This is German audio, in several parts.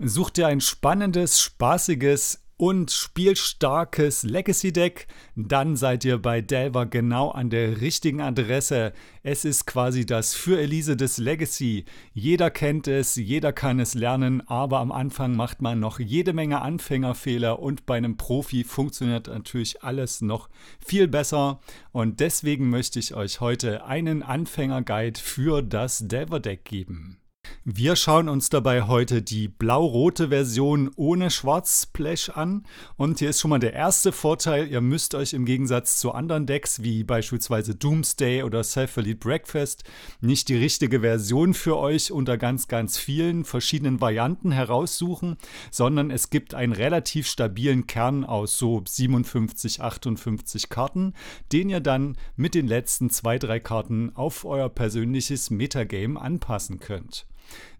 Such dir ein spannendes, spaßiges und spielstarkes Legacy-Deck, dann seid ihr bei Delver genau an der richtigen Adresse. Es ist quasi das für Elise des Legacy. Jeder kennt es, jeder kann es lernen, aber am Anfang macht man noch jede Menge Anfängerfehler und bei einem Profi funktioniert natürlich alles noch viel besser. Und deswegen möchte ich euch heute einen Anfängerguide für das Delver-Deck geben. Wir schauen uns dabei heute die blau-rote Version ohne Schwarz-Splash an. Und hier ist schon mal der erste Vorteil, ihr müsst euch im Gegensatz zu anderen Decks wie beispielsweise Doomsday oder Self-Elite Breakfast nicht die richtige Version für euch unter ganz, ganz vielen verschiedenen Varianten heraussuchen, sondern es gibt einen relativ stabilen Kern aus so 57, 58 Karten, den ihr dann mit den letzten zwei, drei Karten auf euer persönliches Metagame anpassen könnt.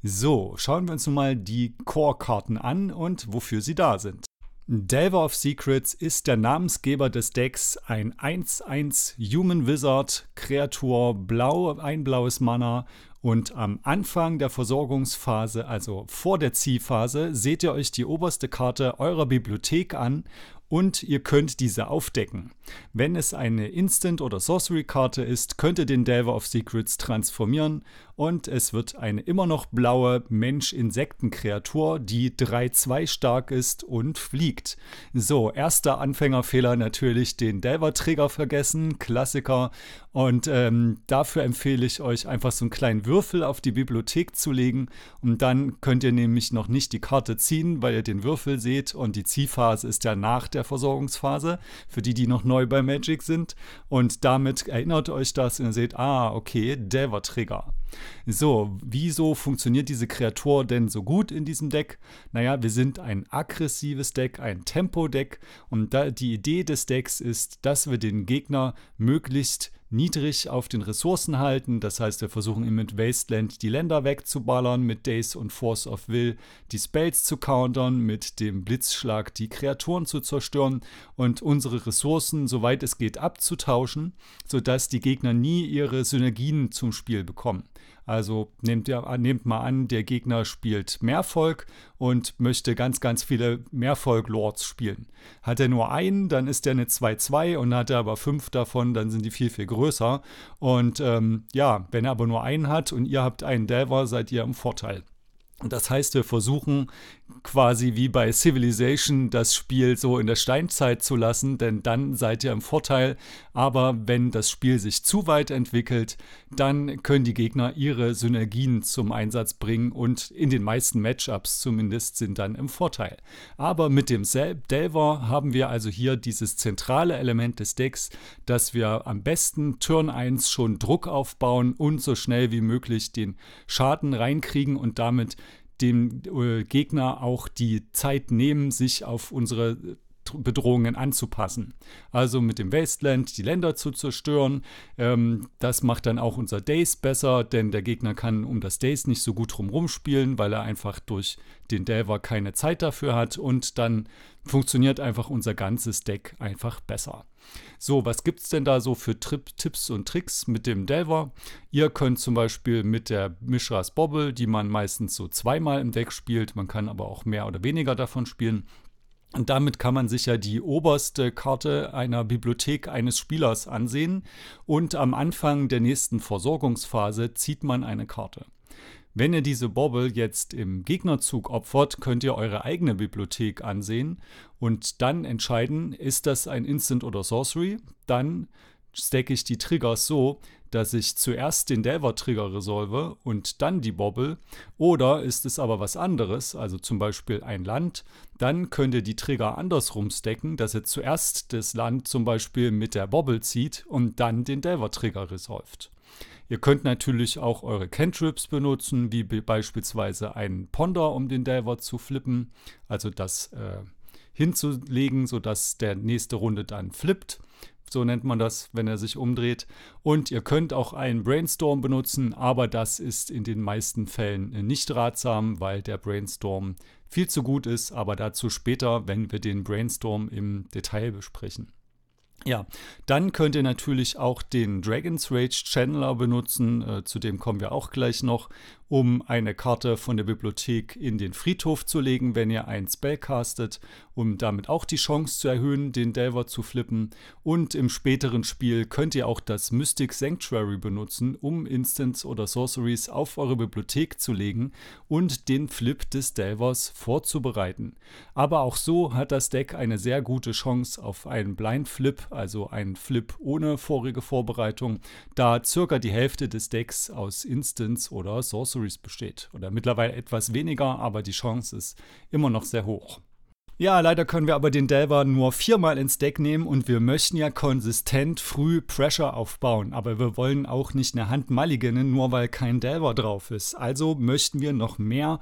So, schauen wir uns nun mal die Core-Karten an und wofür sie da sind. Delver of Secrets ist der Namensgeber des Decks, ein 1-1 Human Wizard, Kreatur, blau, ein blaues Mana und am Anfang der Versorgungsphase, also vor der Ziehphase, seht ihr euch die oberste Karte eurer Bibliothek an und ihr könnt diese aufdecken. Wenn es eine Instant- oder Sorcery-Karte ist, könnt ihr den Delver of Secrets transformieren und es wird eine immer noch blaue Mensch-Insekten-Kreatur, die 3-2 stark ist und fliegt. So, erster Anfängerfehler natürlich den Delver-Träger vergessen, Klassiker. Und ähm, dafür empfehle ich euch einfach so einen kleinen Würfel auf die Bibliothek zu legen und dann könnt ihr nämlich noch nicht die Karte ziehen, weil ihr den Würfel seht und die Ziehphase ist ja nach der Versorgungsphase, für die, die noch neu bei Magic sind. Und damit erinnert euch das und ihr seht, ah, okay, Delver-Träger. So, wieso funktioniert diese Kreatur denn so gut in diesem Deck? Naja, wir sind ein aggressives Deck, ein Tempo-Deck und da, die Idee des Decks ist, dass wir den Gegner möglichst niedrig auf den Ressourcen halten. Das heißt, wir versuchen mit Wasteland die Länder wegzuballern, mit Days und Force of Will die Spells zu countern, mit dem Blitzschlag die Kreaturen zu zerstören und unsere Ressourcen, soweit es geht, abzutauschen, sodass die Gegner nie ihre Synergien zum Spiel bekommen. Also nehmt, nehmt mal an, der Gegner spielt Mehrvolk und möchte ganz, ganz viele Mehrvolk-Lords spielen. Hat er nur einen, dann ist er eine 2-2 und hat er aber fünf davon, dann sind die viel, viel größer. Und ähm, ja, wenn er aber nur einen hat und ihr habt einen Delver, seid ihr im Vorteil. Das heißt, wir versuchen quasi wie bei Civilization das Spiel so in der Steinzeit zu lassen, denn dann seid ihr im Vorteil. Aber wenn das Spiel sich zu weit entwickelt, dann können die Gegner ihre Synergien zum Einsatz bringen und in den meisten Matchups zumindest sind dann im Vorteil. Aber mit dem Delver haben wir also hier dieses zentrale Element des Decks, dass wir am besten Turn 1 schon Druck aufbauen und so schnell wie möglich den Schaden reinkriegen und damit dem äh, Gegner auch die Zeit nehmen, sich auf unsere Bedrohungen anzupassen. Also mit dem Wasteland die Länder zu zerstören. Ähm, das macht dann auch unser Days besser, denn der Gegner kann um das Days nicht so gut drumherum spielen, weil er einfach durch den Delver keine Zeit dafür hat und dann funktioniert einfach unser ganzes Deck einfach besser. So, was gibt es denn da so für Trip, Tipps und Tricks mit dem Delver? Ihr könnt zum Beispiel mit der Mishras Bobble, die man meistens so zweimal im Deck spielt, man kann aber auch mehr oder weniger davon spielen, und damit kann man sich ja die oberste Karte einer Bibliothek eines Spielers ansehen und am Anfang der nächsten Versorgungsphase zieht man eine Karte. Wenn ihr diese Bobble jetzt im Gegnerzug opfert, könnt ihr eure eigene Bibliothek ansehen und dann entscheiden, ist das ein Instant oder Sorcery. Dann stacke ich die Triggers so, dass ich zuerst den Delver-Trigger resolve und dann die Bobble. Oder ist es aber was anderes, also zum Beispiel ein Land, dann könnt ihr die Trigger andersrum stacken, dass ihr zuerst das Land zum Beispiel mit der Bobble zieht und dann den Delver-Trigger resolved. Ihr könnt natürlich auch eure Cantrips benutzen, wie beispielsweise einen Ponder, um den Delver zu flippen, also das äh, hinzulegen, sodass der nächste Runde dann flippt so nennt man das, wenn er sich umdreht. Und ihr könnt auch einen Brainstorm benutzen, aber das ist in den meisten Fällen nicht ratsam, weil der Brainstorm viel zu gut ist, aber dazu später, wenn wir den Brainstorm im Detail besprechen. Ja, dann könnt ihr natürlich auch den Dragon's Rage Channeler benutzen, äh, zu dem kommen wir auch gleich noch, um eine Karte von der Bibliothek in den Friedhof zu legen, wenn ihr ein Spell castet, um damit auch die Chance zu erhöhen, den Delver zu flippen. Und im späteren Spiel könnt ihr auch das Mystic Sanctuary benutzen, um Instants oder Sorceries auf eure Bibliothek zu legen und den Flip des Delvers vorzubereiten. Aber auch so hat das Deck eine sehr gute Chance auf einen Blind Flip, also einen Flip ohne vorige Vorbereitung, da circa die Hälfte des Decks aus Instants oder Sorceries Sorceries besteht. Oder mittlerweile etwas weniger, aber die Chance ist immer noch sehr hoch. Ja, leider können wir aber den Delver nur viermal ins Deck nehmen und wir möchten ja konsistent früh Pressure aufbauen. Aber wir wollen auch nicht eine Hand Mulliganen, nur weil kein Delver drauf ist. Also möchten wir noch mehr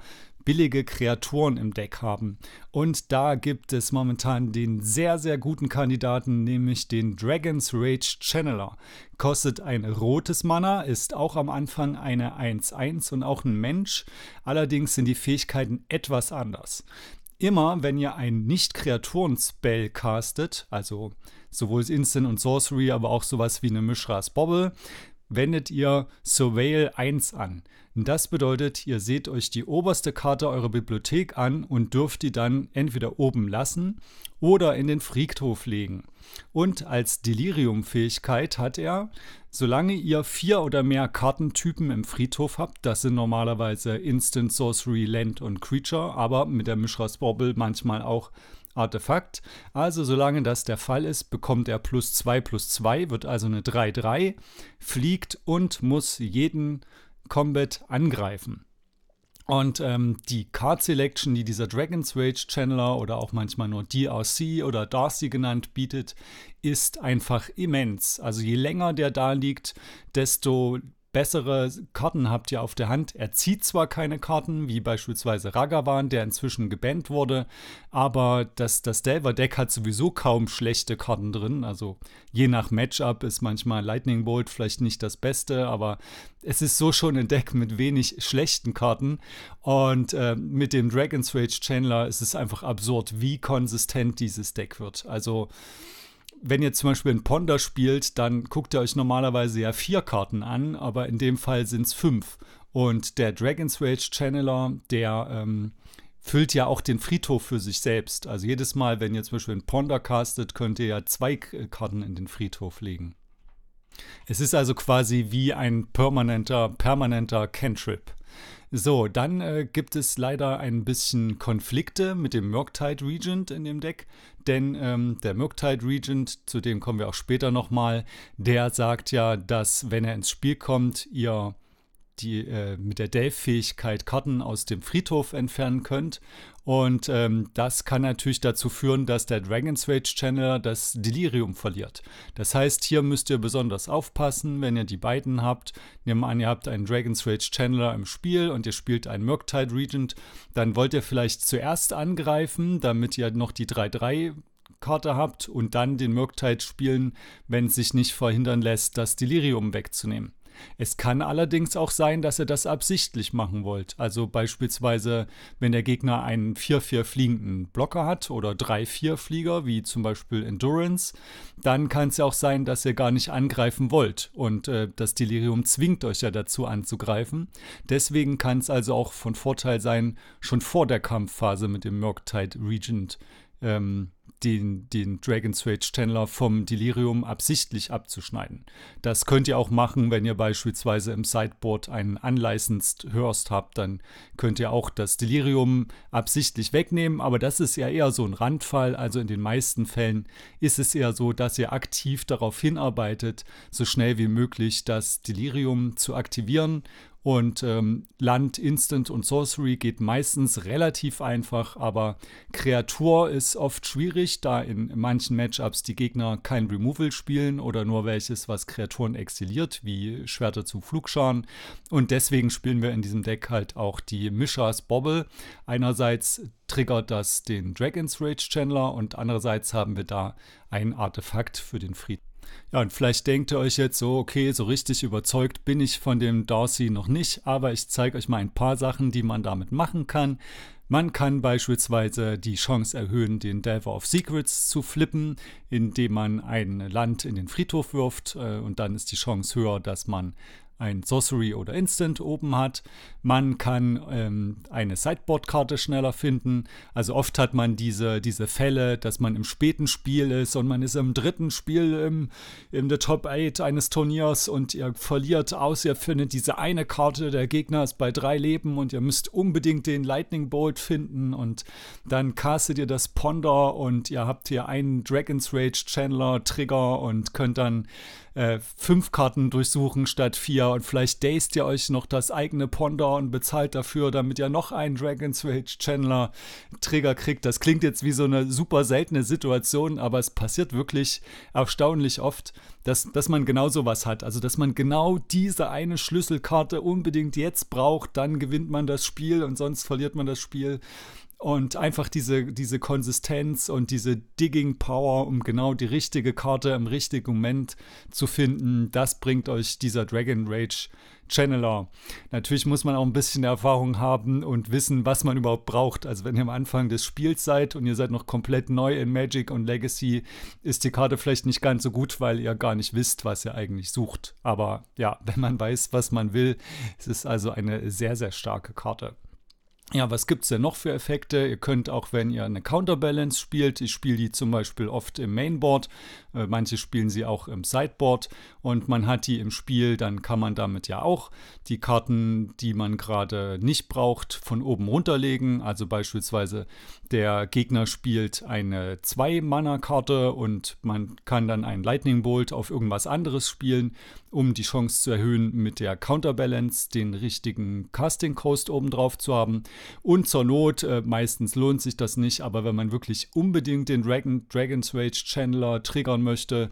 billige Kreaturen im Deck haben. Und da gibt es momentan den sehr, sehr guten Kandidaten, nämlich den Dragon's Rage Channeler. Kostet ein rotes Mana, ist auch am Anfang eine 1-1 und auch ein Mensch. Allerdings sind die Fähigkeiten etwas anders. Immer wenn ihr ein Nicht-Kreaturen-Spell castet, also sowohl Instant und Sorcery, aber auch sowas wie eine Mischras Bobble, wendet ihr Surveil 1 an. Das bedeutet, ihr seht euch die oberste Karte eurer Bibliothek an und dürft die dann entweder oben lassen oder in den Friedhof legen. Und als Delirium-Fähigkeit hat er, solange ihr vier oder mehr Kartentypen im Friedhof habt, das sind normalerweise Instant, Sorcery, Land und Creature, aber mit der Mischras Bobble manchmal auch Artefakt. Also solange das der Fall ist, bekommt er plus 2 plus 2, wird also eine 3-3, fliegt und muss jeden Combat angreifen. Und ähm, die Card Selection, die dieser Dragon's Rage Channeler oder auch manchmal nur DRC oder Darcy genannt bietet, ist einfach immens. Also je länger der da liegt, desto bessere Karten habt ihr auf der Hand. Er zieht zwar keine Karten, wie beispielsweise Ragavan, der inzwischen gebannt wurde, aber das, das Delver-Deck hat sowieso kaum schlechte Karten drin. Also je nach Matchup ist manchmal Lightning Bolt vielleicht nicht das Beste, aber es ist so schon ein Deck mit wenig schlechten Karten. Und äh, mit dem Dragon's Rage Chandler ist es einfach absurd, wie konsistent dieses Deck wird. Also wenn ihr zum Beispiel ein Ponder spielt, dann guckt ihr euch normalerweise ja vier Karten an, aber in dem Fall sind es fünf. Und der Dragon's Rage Channeler, der ähm, füllt ja auch den Friedhof für sich selbst. Also jedes Mal, wenn ihr zum Beispiel ein Ponder castet, könnt ihr ja zwei Karten in den Friedhof legen. Es ist also quasi wie ein permanenter, permanenter Cantrip. So, dann äh, gibt es leider ein bisschen Konflikte mit dem Murktide Regent in dem Deck, denn ähm, der Murktide Regent, zu dem kommen wir auch später nochmal, der sagt ja, dass wenn er ins Spiel kommt, ihr die äh, mit der Delve-Fähigkeit Karten aus dem Friedhof entfernen könnt. Und ähm, das kann natürlich dazu führen, dass der Dragon's Rage Channel das Delirium verliert. Das heißt, hier müsst ihr besonders aufpassen, wenn ihr die beiden habt. Nehmen wir an, ihr habt einen Dragon's Rage Channeler im Spiel und ihr spielt einen Murktide Regent. Dann wollt ihr vielleicht zuerst angreifen, damit ihr noch die 3-3 Karte habt und dann den Murktide spielen, wenn es sich nicht verhindern lässt, das Delirium wegzunehmen. Es kann allerdings auch sein, dass ihr das absichtlich machen wollt. Also beispielsweise, wenn der Gegner einen 4-4 fliegenden Blocker hat oder 3-4 Flieger, wie zum Beispiel Endurance, dann kann es ja auch sein, dass ihr gar nicht angreifen wollt. Und äh, das Delirium zwingt euch ja dazu anzugreifen. Deswegen kann es also auch von Vorteil sein, schon vor der Kampfphase mit dem Murktide Regent ähm, den, den Dragon's Rage Chandler vom Delirium absichtlich abzuschneiden. Das könnt ihr auch machen, wenn ihr beispielsweise im Sideboard einen Unlicensed Hurst habt, dann könnt ihr auch das Delirium absichtlich wegnehmen, aber das ist ja eher so ein Randfall, also in den meisten Fällen ist es eher so, dass ihr aktiv darauf hinarbeitet, so schnell wie möglich das Delirium zu aktivieren und ähm, Land, Instant und Sorcery geht meistens relativ einfach, aber Kreatur ist oft schwierig, da in manchen Matchups die Gegner kein Removal spielen oder nur welches, was Kreaturen exiliert, wie Schwerter zu Flugscharen. Und deswegen spielen wir in diesem Deck halt auch die Mishas Bobble. Einerseits triggert das den Dragon's Rage Chandler und andererseits haben wir da ein Artefakt für den Frieden. Ja, und vielleicht denkt ihr euch jetzt so, okay, so richtig überzeugt bin ich von dem Darcy noch nicht, aber ich zeige euch mal ein paar Sachen, die man damit machen kann. Man kann beispielsweise die Chance erhöhen, den Delver of Secrets zu flippen, indem man ein Land in den Friedhof wirft äh, und dann ist die Chance höher, dass man ein Sorcery oder Instant oben hat. Man kann ähm, eine Sideboard-Karte schneller finden. Also oft hat man diese, diese Fälle, dass man im späten Spiel ist und man ist im dritten Spiel im, in der Top 8 eines Turniers und ihr verliert aus, ihr findet diese eine Karte, der Gegner ist bei drei Leben und ihr müsst unbedingt den Lightning Bolt finden und dann castet ihr das Ponder und ihr habt hier einen Dragon's Rage Chandler Trigger und könnt dann äh, fünf Karten durchsuchen statt vier und vielleicht dazed ihr euch noch das eigene Ponder und bezahlt dafür, damit ihr noch einen Dragon's Rage Channeler Trigger kriegt. Das klingt jetzt wie so eine super seltene Situation, aber es passiert wirklich erstaunlich oft, dass, dass man genau sowas hat. Also, dass man genau diese eine Schlüsselkarte unbedingt jetzt braucht, dann gewinnt man das Spiel und sonst verliert man das Spiel. Und einfach diese, diese Konsistenz und diese Digging Power, um genau die richtige Karte im richtigen Moment zu finden, das bringt euch dieser Dragon Rage Channeler. Natürlich muss man auch ein bisschen Erfahrung haben und wissen, was man überhaupt braucht. Also wenn ihr am Anfang des Spiels seid und ihr seid noch komplett neu in Magic und Legacy, ist die Karte vielleicht nicht ganz so gut, weil ihr gar nicht wisst, was ihr eigentlich sucht. Aber ja, wenn man weiß, was man will, ist es also eine sehr, sehr starke Karte. Ja, was gibt es denn noch für Effekte? Ihr könnt auch, wenn ihr eine Counterbalance spielt, ich spiele die zum Beispiel oft im Mainboard, manche spielen sie auch im Sideboard und man hat die im Spiel, dann kann man damit ja auch die Karten, die man gerade nicht braucht, von oben runterlegen. Also beispielsweise der Gegner spielt eine 2-Mana-Karte und man kann dann einen Lightning Bolt auf irgendwas anderes spielen, um die Chance zu erhöhen, mit der Counterbalance den richtigen Casting Coast oben drauf zu haben. Und zur Not, äh, meistens lohnt sich das nicht, aber wenn man wirklich unbedingt den Dragon, Dragon's Rage Channeler triggern möchte,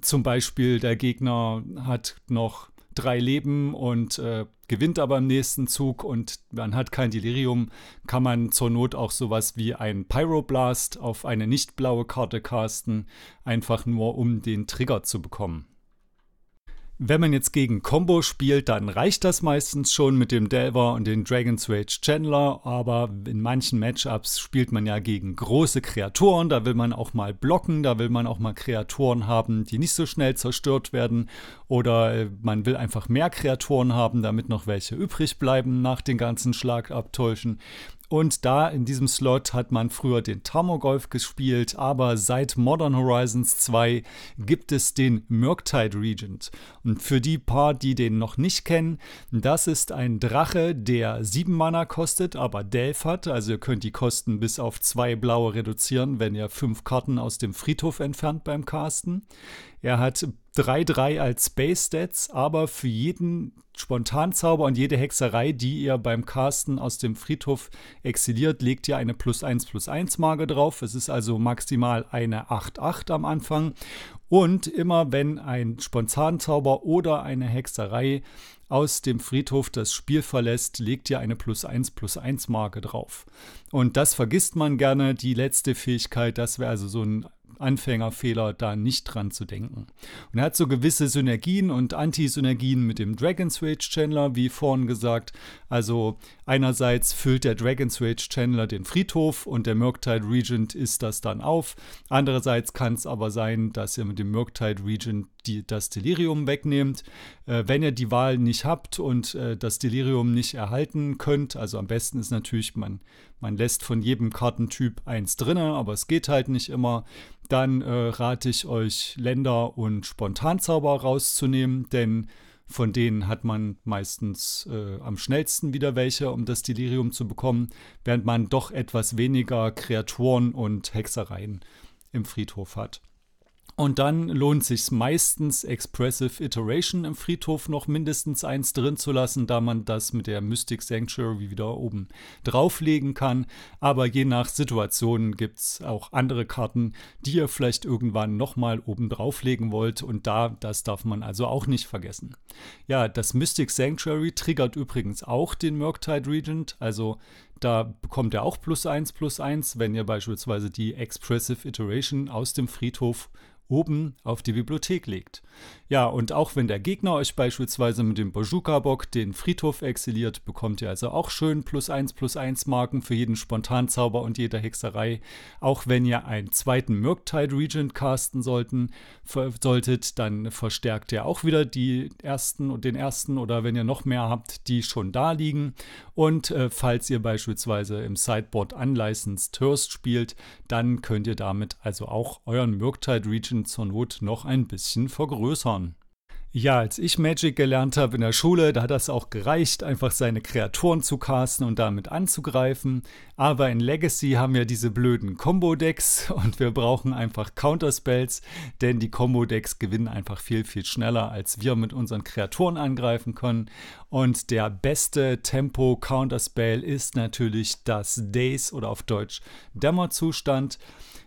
zum Beispiel der Gegner hat noch drei Leben und äh, gewinnt aber im nächsten Zug und man hat kein Delirium, kann man zur Not auch sowas wie ein Pyroblast auf eine nicht blaue Karte casten, einfach nur um den Trigger zu bekommen. Wenn man jetzt gegen Combo spielt, dann reicht das meistens schon mit dem Delver und den Dragon's Rage Chandler, aber in manchen Matchups spielt man ja gegen große Kreaturen, da will man auch mal blocken, da will man auch mal Kreaturen haben, die nicht so schnell zerstört werden. Oder äh, man will einfach mehr Kreaturen haben, damit noch welche übrig bleiben nach den ganzen Schlagabtäuschen. Und da in diesem Slot hat man früher den Tamogolf gespielt, aber seit Modern Horizons 2 gibt es den Murktide Regent. Und für die paar, die den noch nicht kennen, das ist ein Drache, der 7 Mana kostet, aber Delph hat. Also ihr könnt die Kosten bis auf 2 blaue reduzieren, wenn ihr 5 Karten aus dem Friedhof entfernt beim Casten. Er hat 3-3 als Space Stats, aber für jeden Spontanzauber und jede Hexerei, die ihr beim Casten aus dem Friedhof exiliert, legt ihr eine plus 1 plus 1 Marke drauf. Es ist also maximal eine 8-8 am Anfang. Und immer wenn ein Spontanzauber oder eine Hexerei aus dem Friedhof das Spiel verlässt, legt ihr eine plus 1 plus 1 Marke drauf. Und das vergisst man gerne, die letzte Fähigkeit, das wäre also so ein Anfängerfehler, da nicht dran zu denken. Und er hat so gewisse Synergien und Antisynergien mit dem Dragon's Rage Chandler, wie vorhin gesagt. Also einerseits füllt der Dragon's Rage Chandler den Friedhof und der Murktide Regent isst das dann auf. Andererseits kann es aber sein, dass ihr mit dem Murktide Regent die, das Delirium wegnehmt. Äh, wenn ihr die Wahl nicht habt und äh, das Delirium nicht erhalten könnt, also am besten ist natürlich, man, man lässt von jedem Kartentyp eins drin, aber es geht halt nicht immer, dann äh, rate ich euch Länder und Spontanzauber rauszunehmen, denn von denen hat man meistens äh, am schnellsten wieder welche, um das Delirium zu bekommen, während man doch etwas weniger Kreaturen und Hexereien im Friedhof hat. Und dann lohnt sich meistens Expressive Iteration im Friedhof noch mindestens eins drin zu lassen, da man das mit der Mystic Sanctuary wieder oben drauflegen kann. Aber je nach Situation gibt es auch andere Karten, die ihr vielleicht irgendwann nochmal oben drauflegen wollt. Und da, das darf man also auch nicht vergessen. Ja, das Mystic Sanctuary triggert übrigens auch den Murktide Regent. Also Da bekommt er auch plus 1 plus 1, wenn ihr beispielsweise die Expressive Iteration aus dem Friedhof oben auf die Bibliothek legt. Ja, und auch wenn der Gegner euch beispielsweise mit dem Bojuka-Bock den Friedhof exiliert, bekommt ihr also auch schön plus 1 plus 1 Marken für jeden Spontanzauber und jede Hexerei. Auch wenn ihr einen zweiten Murktide Regent casten sollten, solltet, dann verstärkt ihr auch wieder die ersten und den ersten oder wenn ihr noch mehr habt, die schon da liegen. Und äh, falls ihr beispielsweise im Sideboard Unlicensed Thirst spielt, dann könnt ihr damit also auch euren Murktide Regent zur Not noch ein bisschen vergrößern. Ja, als ich Magic gelernt habe in der Schule, da hat das auch gereicht, einfach seine Kreaturen zu casten und damit anzugreifen. Aber in Legacy haben wir diese blöden Combo-Decks und wir brauchen einfach Counterspells, denn die Combo-Decks gewinnen einfach viel, viel schneller, als wir mit unseren Kreaturen angreifen können. Und der beste Tempo-Counterspell ist natürlich das Days oder auf Deutsch Dämmerzustand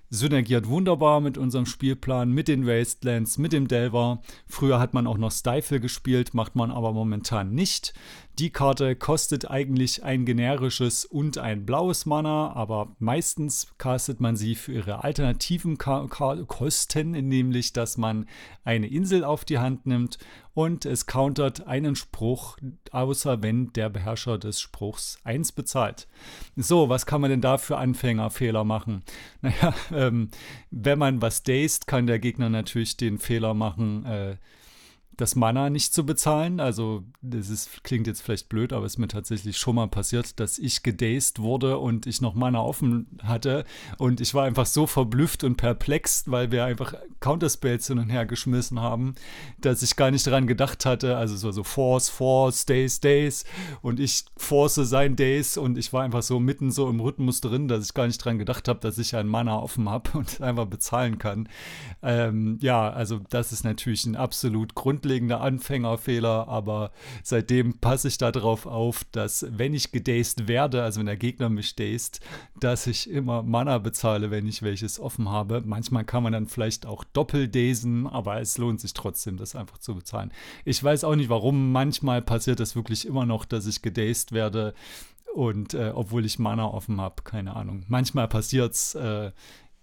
synergiert wunderbar mit unserem Spielplan, mit den Wastelands, mit dem Delver. Früher hat man auch noch Stifle gespielt, macht man aber momentan nicht. Die Karte kostet eigentlich ein generisches und ein blaues Mana, aber meistens castet man sie für ihre alternativen Ka Ka Kosten, nämlich dass man eine Insel auf die Hand nimmt und es countert einen Spruch, außer wenn der Beherrscher des Spruchs 1 bezahlt. So, was kann man denn da für Anfängerfehler machen? Naja, ähm, wenn man was dazed, kann der Gegner natürlich den Fehler machen, äh, das Mana nicht zu bezahlen. Also, das ist, klingt jetzt vielleicht blöd, aber es ist mir tatsächlich schon mal passiert, dass ich gedazed wurde und ich noch Mana offen hatte. Und ich war einfach so verblüfft und perplex, weil wir einfach Counterspells hin und her geschmissen haben, dass ich gar nicht daran gedacht hatte. Also, es war so Force, Force, Days, Days. Und ich force sein Days und ich war einfach so mitten so im Rhythmus drin, dass ich gar nicht daran gedacht habe, dass ich ein Mana offen habe und einfach bezahlen kann. Ähm, ja, also, das ist natürlich ein absolut grundlegendes grundlegender Anfängerfehler, aber seitdem passe ich darauf auf, dass wenn ich gedazed werde, also wenn der Gegner mich dazed, dass ich immer Mana bezahle, wenn ich welches offen habe. Manchmal kann man dann vielleicht auch doppeldazen, aber es lohnt sich trotzdem, das einfach zu bezahlen. Ich weiß auch nicht warum, manchmal passiert das wirklich immer noch, dass ich gedazed werde und äh, obwohl ich Mana offen habe, keine Ahnung. Manchmal passiert es. Äh,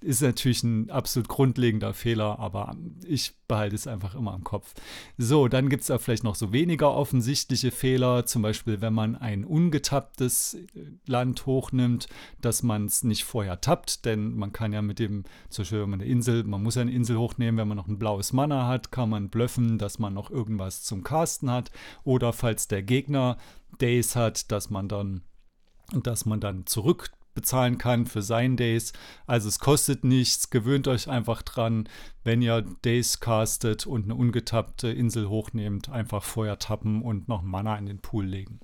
ist natürlich ein absolut grundlegender Fehler, aber ich behalte es einfach immer im Kopf. So, dann gibt es da vielleicht noch so weniger offensichtliche Fehler, zum Beispiel wenn man ein ungetapptes äh, Land hochnimmt, dass man es nicht vorher tappt, denn man kann ja mit dem, zum Beispiel wenn man eine Insel, man muss ja eine Insel hochnehmen, wenn man noch ein blaues Mana hat, kann man bluffen, dass man noch irgendwas zum Casten hat oder falls der Gegner Days hat, dass man dann dass man dann zurück bezahlen kann für seinen Days. Also es kostet nichts, gewöhnt euch einfach dran, wenn ihr Days castet und eine ungetappte Insel hochnehmt, einfach vorher tappen und noch Mana in den Pool legen.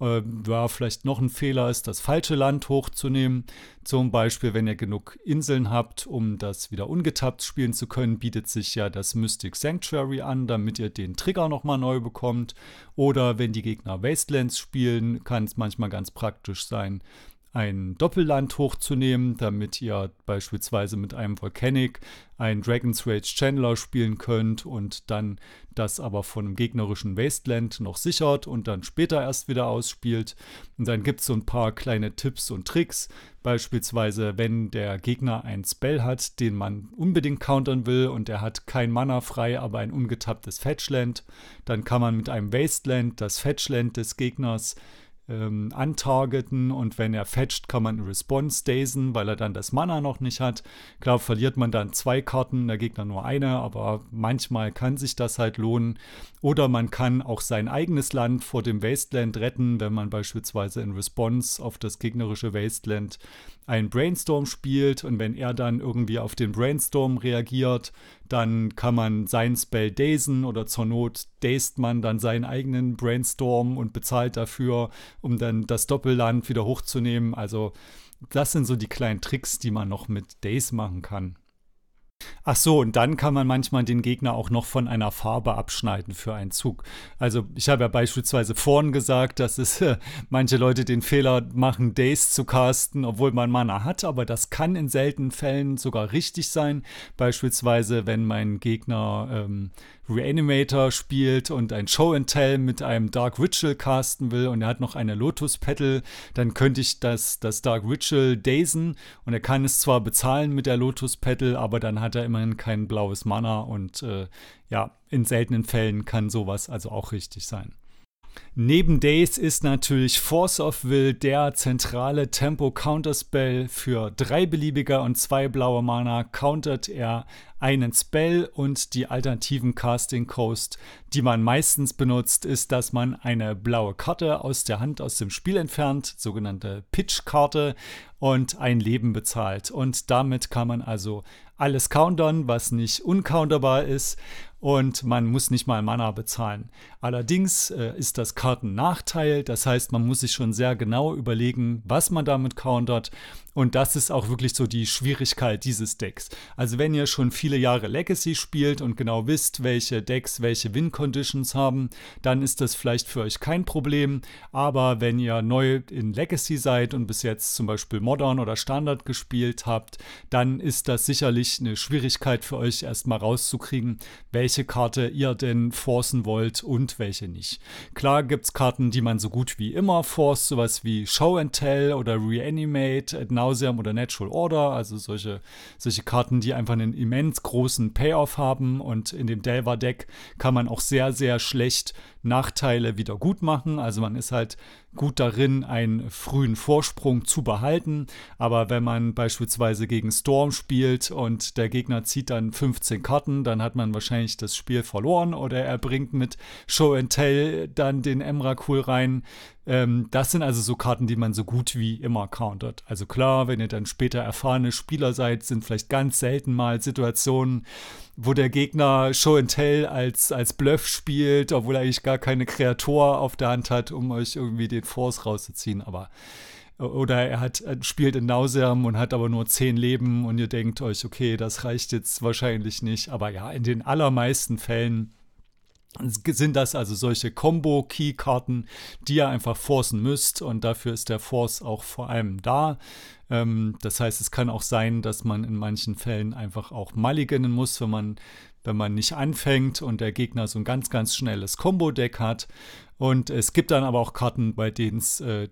Äh, ja, vielleicht noch ein Fehler ist, das falsche Land hochzunehmen. Zum Beispiel, wenn ihr genug Inseln habt, um das wieder ungetappt spielen zu können, bietet sich ja das Mystic Sanctuary an, damit ihr den Trigger nochmal neu bekommt. Oder wenn die Gegner Wastelands spielen, kann es manchmal ganz praktisch sein, ein Doppelland hochzunehmen, damit ihr beispielsweise mit einem Volcanic einen Dragon's Rage Chandler spielen könnt und dann das aber von einem gegnerischen Wasteland noch sichert und dann später erst wieder ausspielt. Und dann gibt es so ein paar kleine Tipps und Tricks. Beispielsweise, wenn der Gegner ein Spell hat, den man unbedingt countern will und er hat kein Mana frei, aber ein ungetapptes Fetchland, dann kann man mit einem Wasteland das Fetchland des Gegners ähm, antargeten und wenn er fetcht, kann man Response dazen, weil er dann das Mana noch nicht hat. Klar, verliert man dann zwei Karten, der Gegner nur eine, aber manchmal kann sich das halt lohnen. Oder man kann auch sein eigenes Land vor dem Wasteland retten, wenn man beispielsweise in Response auf das gegnerische Wasteland einen Brainstorm spielt und wenn er dann irgendwie auf den Brainstorm reagiert, dann kann man sein Spell dazen oder zur Not dazed man dann seinen eigenen Brainstorm und bezahlt dafür, um dann das Doppelland wieder hochzunehmen. Also das sind so die kleinen Tricks, die man noch mit Days machen kann. Ach so, und dann kann man manchmal den Gegner auch noch von einer Farbe abschneiden für einen Zug. Also ich habe ja beispielsweise vorhin gesagt, dass es äh, manche Leute den Fehler machen, Days zu casten, obwohl man Mana hat, aber das kann in seltenen Fällen sogar richtig sein. Beispielsweise, wenn mein Gegner ähm, Reanimator spielt und ein Show and Tell mit einem Dark Ritual casten will und er hat noch eine Lotus Petal, dann könnte ich das, das Dark Ritual dazen und er kann es zwar bezahlen mit der Lotus Petal, aber dann hat er immerhin kein blaues Mana und äh, ja, in seltenen Fällen kann sowas also auch richtig sein. Neben Days ist natürlich Force of Will der zentrale Tempo-Counterspell für drei beliebiger und zwei blaue Mana. Countert er einen Spell und die alternativen Casting Coast, die man meistens benutzt, ist, dass man eine blaue Karte aus der Hand aus dem Spiel entfernt, sogenannte Pitch-Karte, und ein Leben bezahlt. Und damit kann man also alles countern, was nicht uncounterbar ist. Und man muss nicht mal Mana bezahlen. Allerdings äh, ist das Kartennachteil, das heißt, man muss sich schon sehr genau überlegen, was man damit countert und das ist auch wirklich so die Schwierigkeit dieses Decks. Also wenn ihr schon viele Jahre Legacy spielt und genau wisst, welche Decks welche Win-Conditions haben, dann ist das vielleicht für euch kein Problem. Aber wenn ihr neu in Legacy seid und bis jetzt zum Beispiel Modern oder Standard gespielt habt, dann ist das sicherlich eine Schwierigkeit für euch erstmal rauszukriegen, welche Karte ihr denn forcen wollt und welche nicht. Klar gibt es Karten, die man so gut wie immer forst, sowas wie Show and Tell oder Reanimate, Nauseam oder Natural Order, also solche, solche Karten, die einfach einen immens großen Payoff haben und in dem Delver-Deck kann man auch sehr, sehr schlecht Nachteile wieder gut machen. Also man ist halt gut darin, einen frühen Vorsprung zu behalten. Aber wenn man beispielsweise gegen Storm spielt und der Gegner zieht dann 15 Karten, dann hat man wahrscheinlich das Spiel verloren oder er bringt mit Show and Tell dann den Emrakul rein. Ähm, das sind also so Karten, die man so gut wie immer countert. Also klar, wenn ihr dann später erfahrene Spieler seid, sind vielleicht ganz selten mal Situationen, wo der Gegner Show and Tell als, als Bluff spielt, obwohl er eigentlich gar keine Kreatur auf der Hand hat, um euch irgendwie den Force rauszuziehen. Aber oder er hat, spielt in Nauseam und hat aber nur zehn Leben und ihr denkt euch, okay, das reicht jetzt wahrscheinlich nicht. Aber ja, in den allermeisten Fällen sind das also solche Combo-Key-Karten, die ihr einfach forcen müsst und dafür ist der Force auch vor allem da. Ähm, das heißt, es kann auch sein, dass man in manchen Fällen einfach auch mulliganen muss, wenn man, wenn man nicht anfängt und der Gegner so ein ganz, ganz schnelles Combo-Deck hat. Und es gibt dann aber auch Karten, bei denen es äh,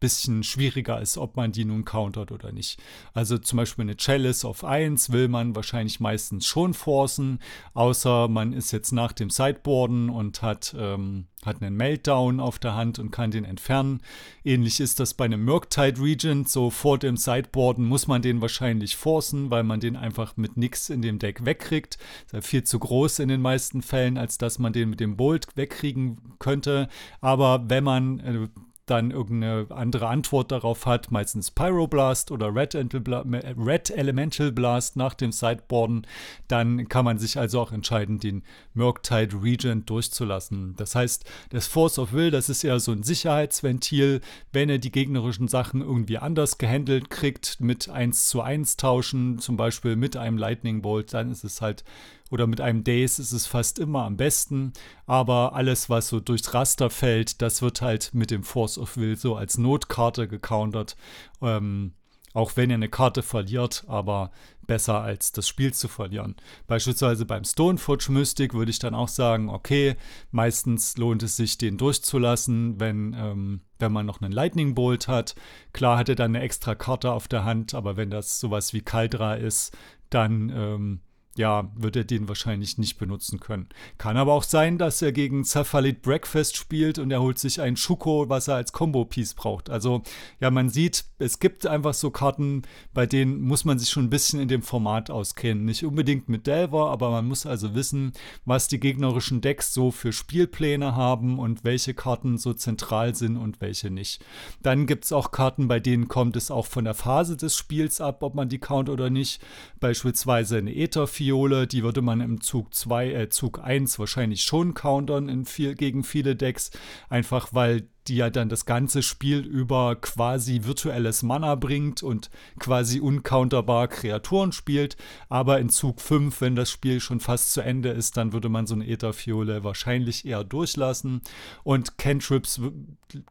bisschen schwieriger ist, ob man die nun countert oder nicht. Also zum Beispiel eine Chalice auf 1 will man wahrscheinlich meistens schon forcen, außer man ist jetzt nach dem Sideboarden und hat, ähm, hat einen Meltdown auf der Hand und kann den entfernen. Ähnlich ist das bei einem Murktide Regent, so vor dem Sideboarden muss man den wahrscheinlich forcen, weil man den einfach mit nix in dem Deck wegkriegt. Ist ja viel zu groß in den meisten Fällen, als dass man den mit dem Bolt wegkriegen könnte. Aber wenn man äh, dann irgendeine andere Antwort darauf hat, meistens Pyroblast oder Red, Red Elemental Blast nach dem Sideboarden, dann kann man sich also auch entscheiden, den Murktide Regent durchzulassen. Das heißt, das Force of Will, das ist eher so ein Sicherheitsventil, wenn er die gegnerischen Sachen irgendwie anders gehandelt kriegt, mit 1 zu 1 tauschen, zum Beispiel mit einem Lightning Bolt, dann ist es halt oder mit einem Days ist es fast immer am besten. Aber alles, was so durchs Raster fällt, das wird halt mit dem Force of Will so als Notkarte gecountert. Ähm, auch wenn ihr eine Karte verliert, aber besser als das Spiel zu verlieren. Beispielsweise beim Stoneforge Mystic würde ich dann auch sagen, okay, meistens lohnt es sich, den durchzulassen, wenn, ähm, wenn man noch einen Lightning Bolt hat. Klar hat er dann eine extra Karte auf der Hand, aber wenn das sowas wie Kaldra ist, dann ähm, ja, wird er den wahrscheinlich nicht benutzen können. Kann aber auch sein, dass er gegen Zafalit Breakfast spielt und er holt sich ein Schuko, was er als Combo-Piece braucht. Also, ja, man sieht, es gibt einfach so Karten, bei denen muss man sich schon ein bisschen in dem Format auskennen. Nicht unbedingt mit Delver, aber man muss also wissen, was die gegnerischen Decks so für Spielpläne haben und welche Karten so zentral sind und welche nicht. Dann gibt es auch Karten, bei denen kommt es auch von der Phase des Spiels ab, ob man die count oder nicht. Beispielsweise eine Ether Fiole, die würde man im Zug 2, äh, Zug 1 wahrscheinlich schon countern in viel, gegen viele Decks, einfach weil die ja dann das ganze Spiel über quasi virtuelles Mana bringt und quasi uncounterbar Kreaturen spielt. Aber in Zug 5, wenn das Spiel schon fast zu Ende ist, dann würde man so eine Ätherfiole wahrscheinlich eher durchlassen. Und Cantrips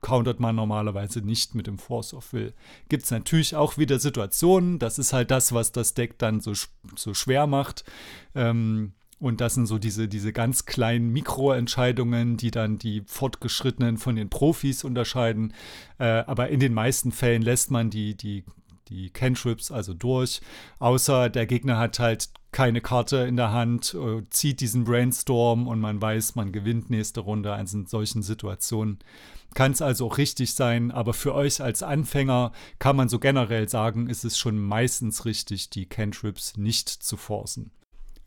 countert man normalerweise nicht mit dem Force of Will. Gibt es natürlich auch wieder Situationen, das ist halt das, was das Deck dann so, so schwer macht. Ähm, und das sind so diese, diese ganz kleinen Mikroentscheidungen, die dann die Fortgeschrittenen von den Profis unterscheiden. Äh, aber in den meisten Fällen lässt man die, die, die Cantrips also durch. Außer der Gegner hat halt keine Karte in der Hand, äh, zieht diesen Brainstorm und man weiß, man gewinnt nächste Runde. Also in solchen Situationen kann es also auch richtig sein. Aber für euch als Anfänger kann man so generell sagen, ist es schon meistens richtig, die Cantrips nicht zu forcen.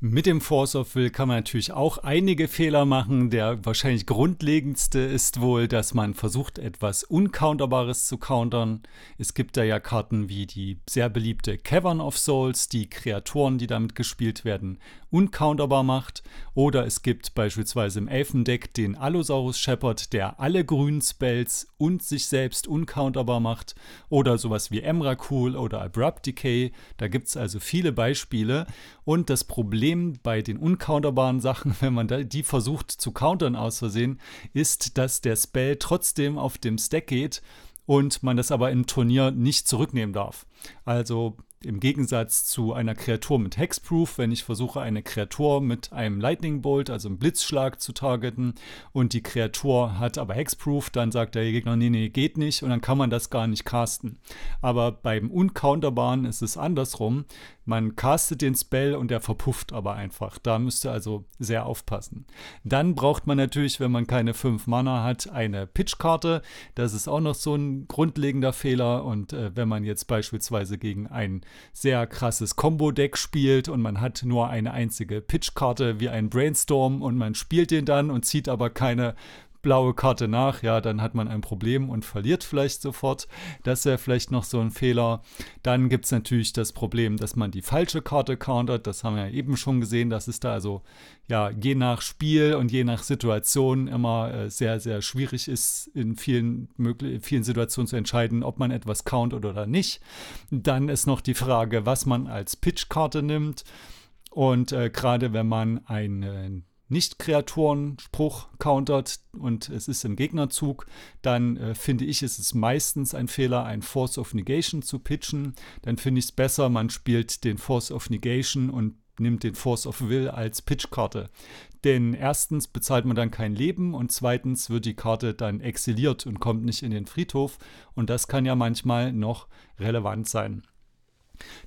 Mit dem Force of Will kann man natürlich auch einige Fehler machen. Der wahrscheinlich grundlegendste ist wohl, dass man versucht, etwas Uncounterbares zu countern. Es gibt da ja Karten wie die sehr beliebte Cavern of Souls, die Kreaturen, die damit gespielt werden, uncounterbar macht. Oder es gibt beispielsweise im Elfendeck den Allosaurus Shepherd, der alle grünen Spells und sich selbst uncounterbar macht. Oder sowas wie Emrakul oder Abrupt Decay. Da gibt es also viele Beispiele. Und das Problem bei den uncounterbaren Sachen, wenn man die versucht zu countern aus Versehen, ist, dass der Spell trotzdem auf dem Stack geht und man das aber im Turnier nicht zurücknehmen darf. Also im Gegensatz zu einer Kreatur mit Hexproof, wenn ich versuche, eine Kreatur mit einem Lightning Bolt, also einem Blitzschlag zu targeten und die Kreatur hat aber Hexproof, dann sagt der Gegner, nee, nee, geht nicht und dann kann man das gar nicht casten. Aber beim Uncounterbaren ist es andersrum. Man castet den Spell und der verpufft aber einfach. Da müsst ihr also sehr aufpassen. Dann braucht man natürlich, wenn man keine 5 Mana hat, eine Pitchkarte. Das ist auch noch so ein grundlegender Fehler. Und äh, wenn man jetzt beispielsweise gegen ein sehr krasses Combo-Deck spielt und man hat nur eine einzige Pitchkarte wie ein Brainstorm und man spielt den dann und zieht aber keine blaue Karte nach, ja, dann hat man ein Problem und verliert vielleicht sofort. Das wäre vielleicht noch so ein Fehler. Dann gibt es natürlich das Problem, dass man die falsche Karte countert. Das haben wir ja eben schon gesehen. Das ist da also ja je nach Spiel und je nach Situation immer äh, sehr, sehr schwierig ist, in vielen, vielen Situationen zu entscheiden, ob man etwas count oder nicht. Dann ist noch die Frage, was man als Pitch-Karte nimmt. Und äh, gerade wenn man einen nicht-Kreaturen-Spruch countert und es ist im Gegnerzug, dann äh, finde ich, ist es meistens ein Fehler, ein Force of Negation zu pitchen. Dann finde ich es besser, man spielt den Force of Negation und nimmt den Force of Will als Pitchkarte. Denn erstens bezahlt man dann kein Leben und zweitens wird die Karte dann exiliert und kommt nicht in den Friedhof. Und das kann ja manchmal noch relevant sein.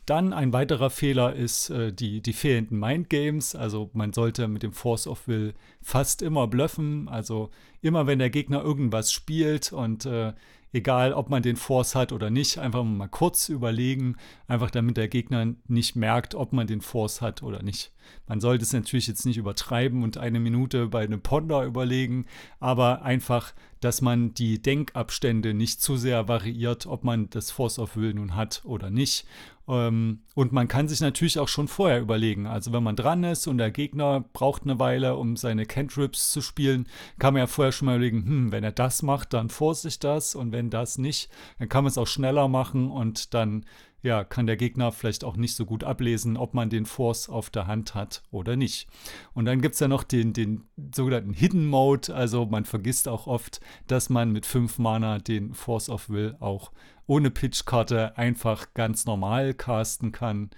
Dann ein weiterer Fehler ist äh, die, die fehlenden Mindgames. Also man sollte mit dem Force of Will fast immer bluffen. Also immer wenn der Gegner irgendwas spielt und äh, egal ob man den Force hat oder nicht, einfach mal kurz überlegen, einfach damit der Gegner nicht merkt, ob man den Force hat oder nicht. Man sollte es natürlich jetzt nicht übertreiben und eine Minute bei einem Ponder überlegen, aber einfach, dass man die Denkabstände nicht zu sehr variiert, ob man das Force of Will nun hat oder nicht. Ähm, und man kann sich natürlich auch schon vorher überlegen. Also wenn man dran ist und der Gegner braucht eine Weile, um seine Cantrips zu spielen, kann man ja vorher schon mal überlegen, hm, wenn er das macht, dann force ich das und wenn das nicht, dann kann man es auch schneller machen und dann ja, kann der Gegner vielleicht auch nicht so gut ablesen, ob man den Force auf der Hand hat oder nicht. Und dann gibt es ja noch den, den sogenannten Hidden Mode, also man vergisst auch oft, dass man mit 5 Mana den Force of Will auch ohne Pitchkarte einfach ganz normal casten kann.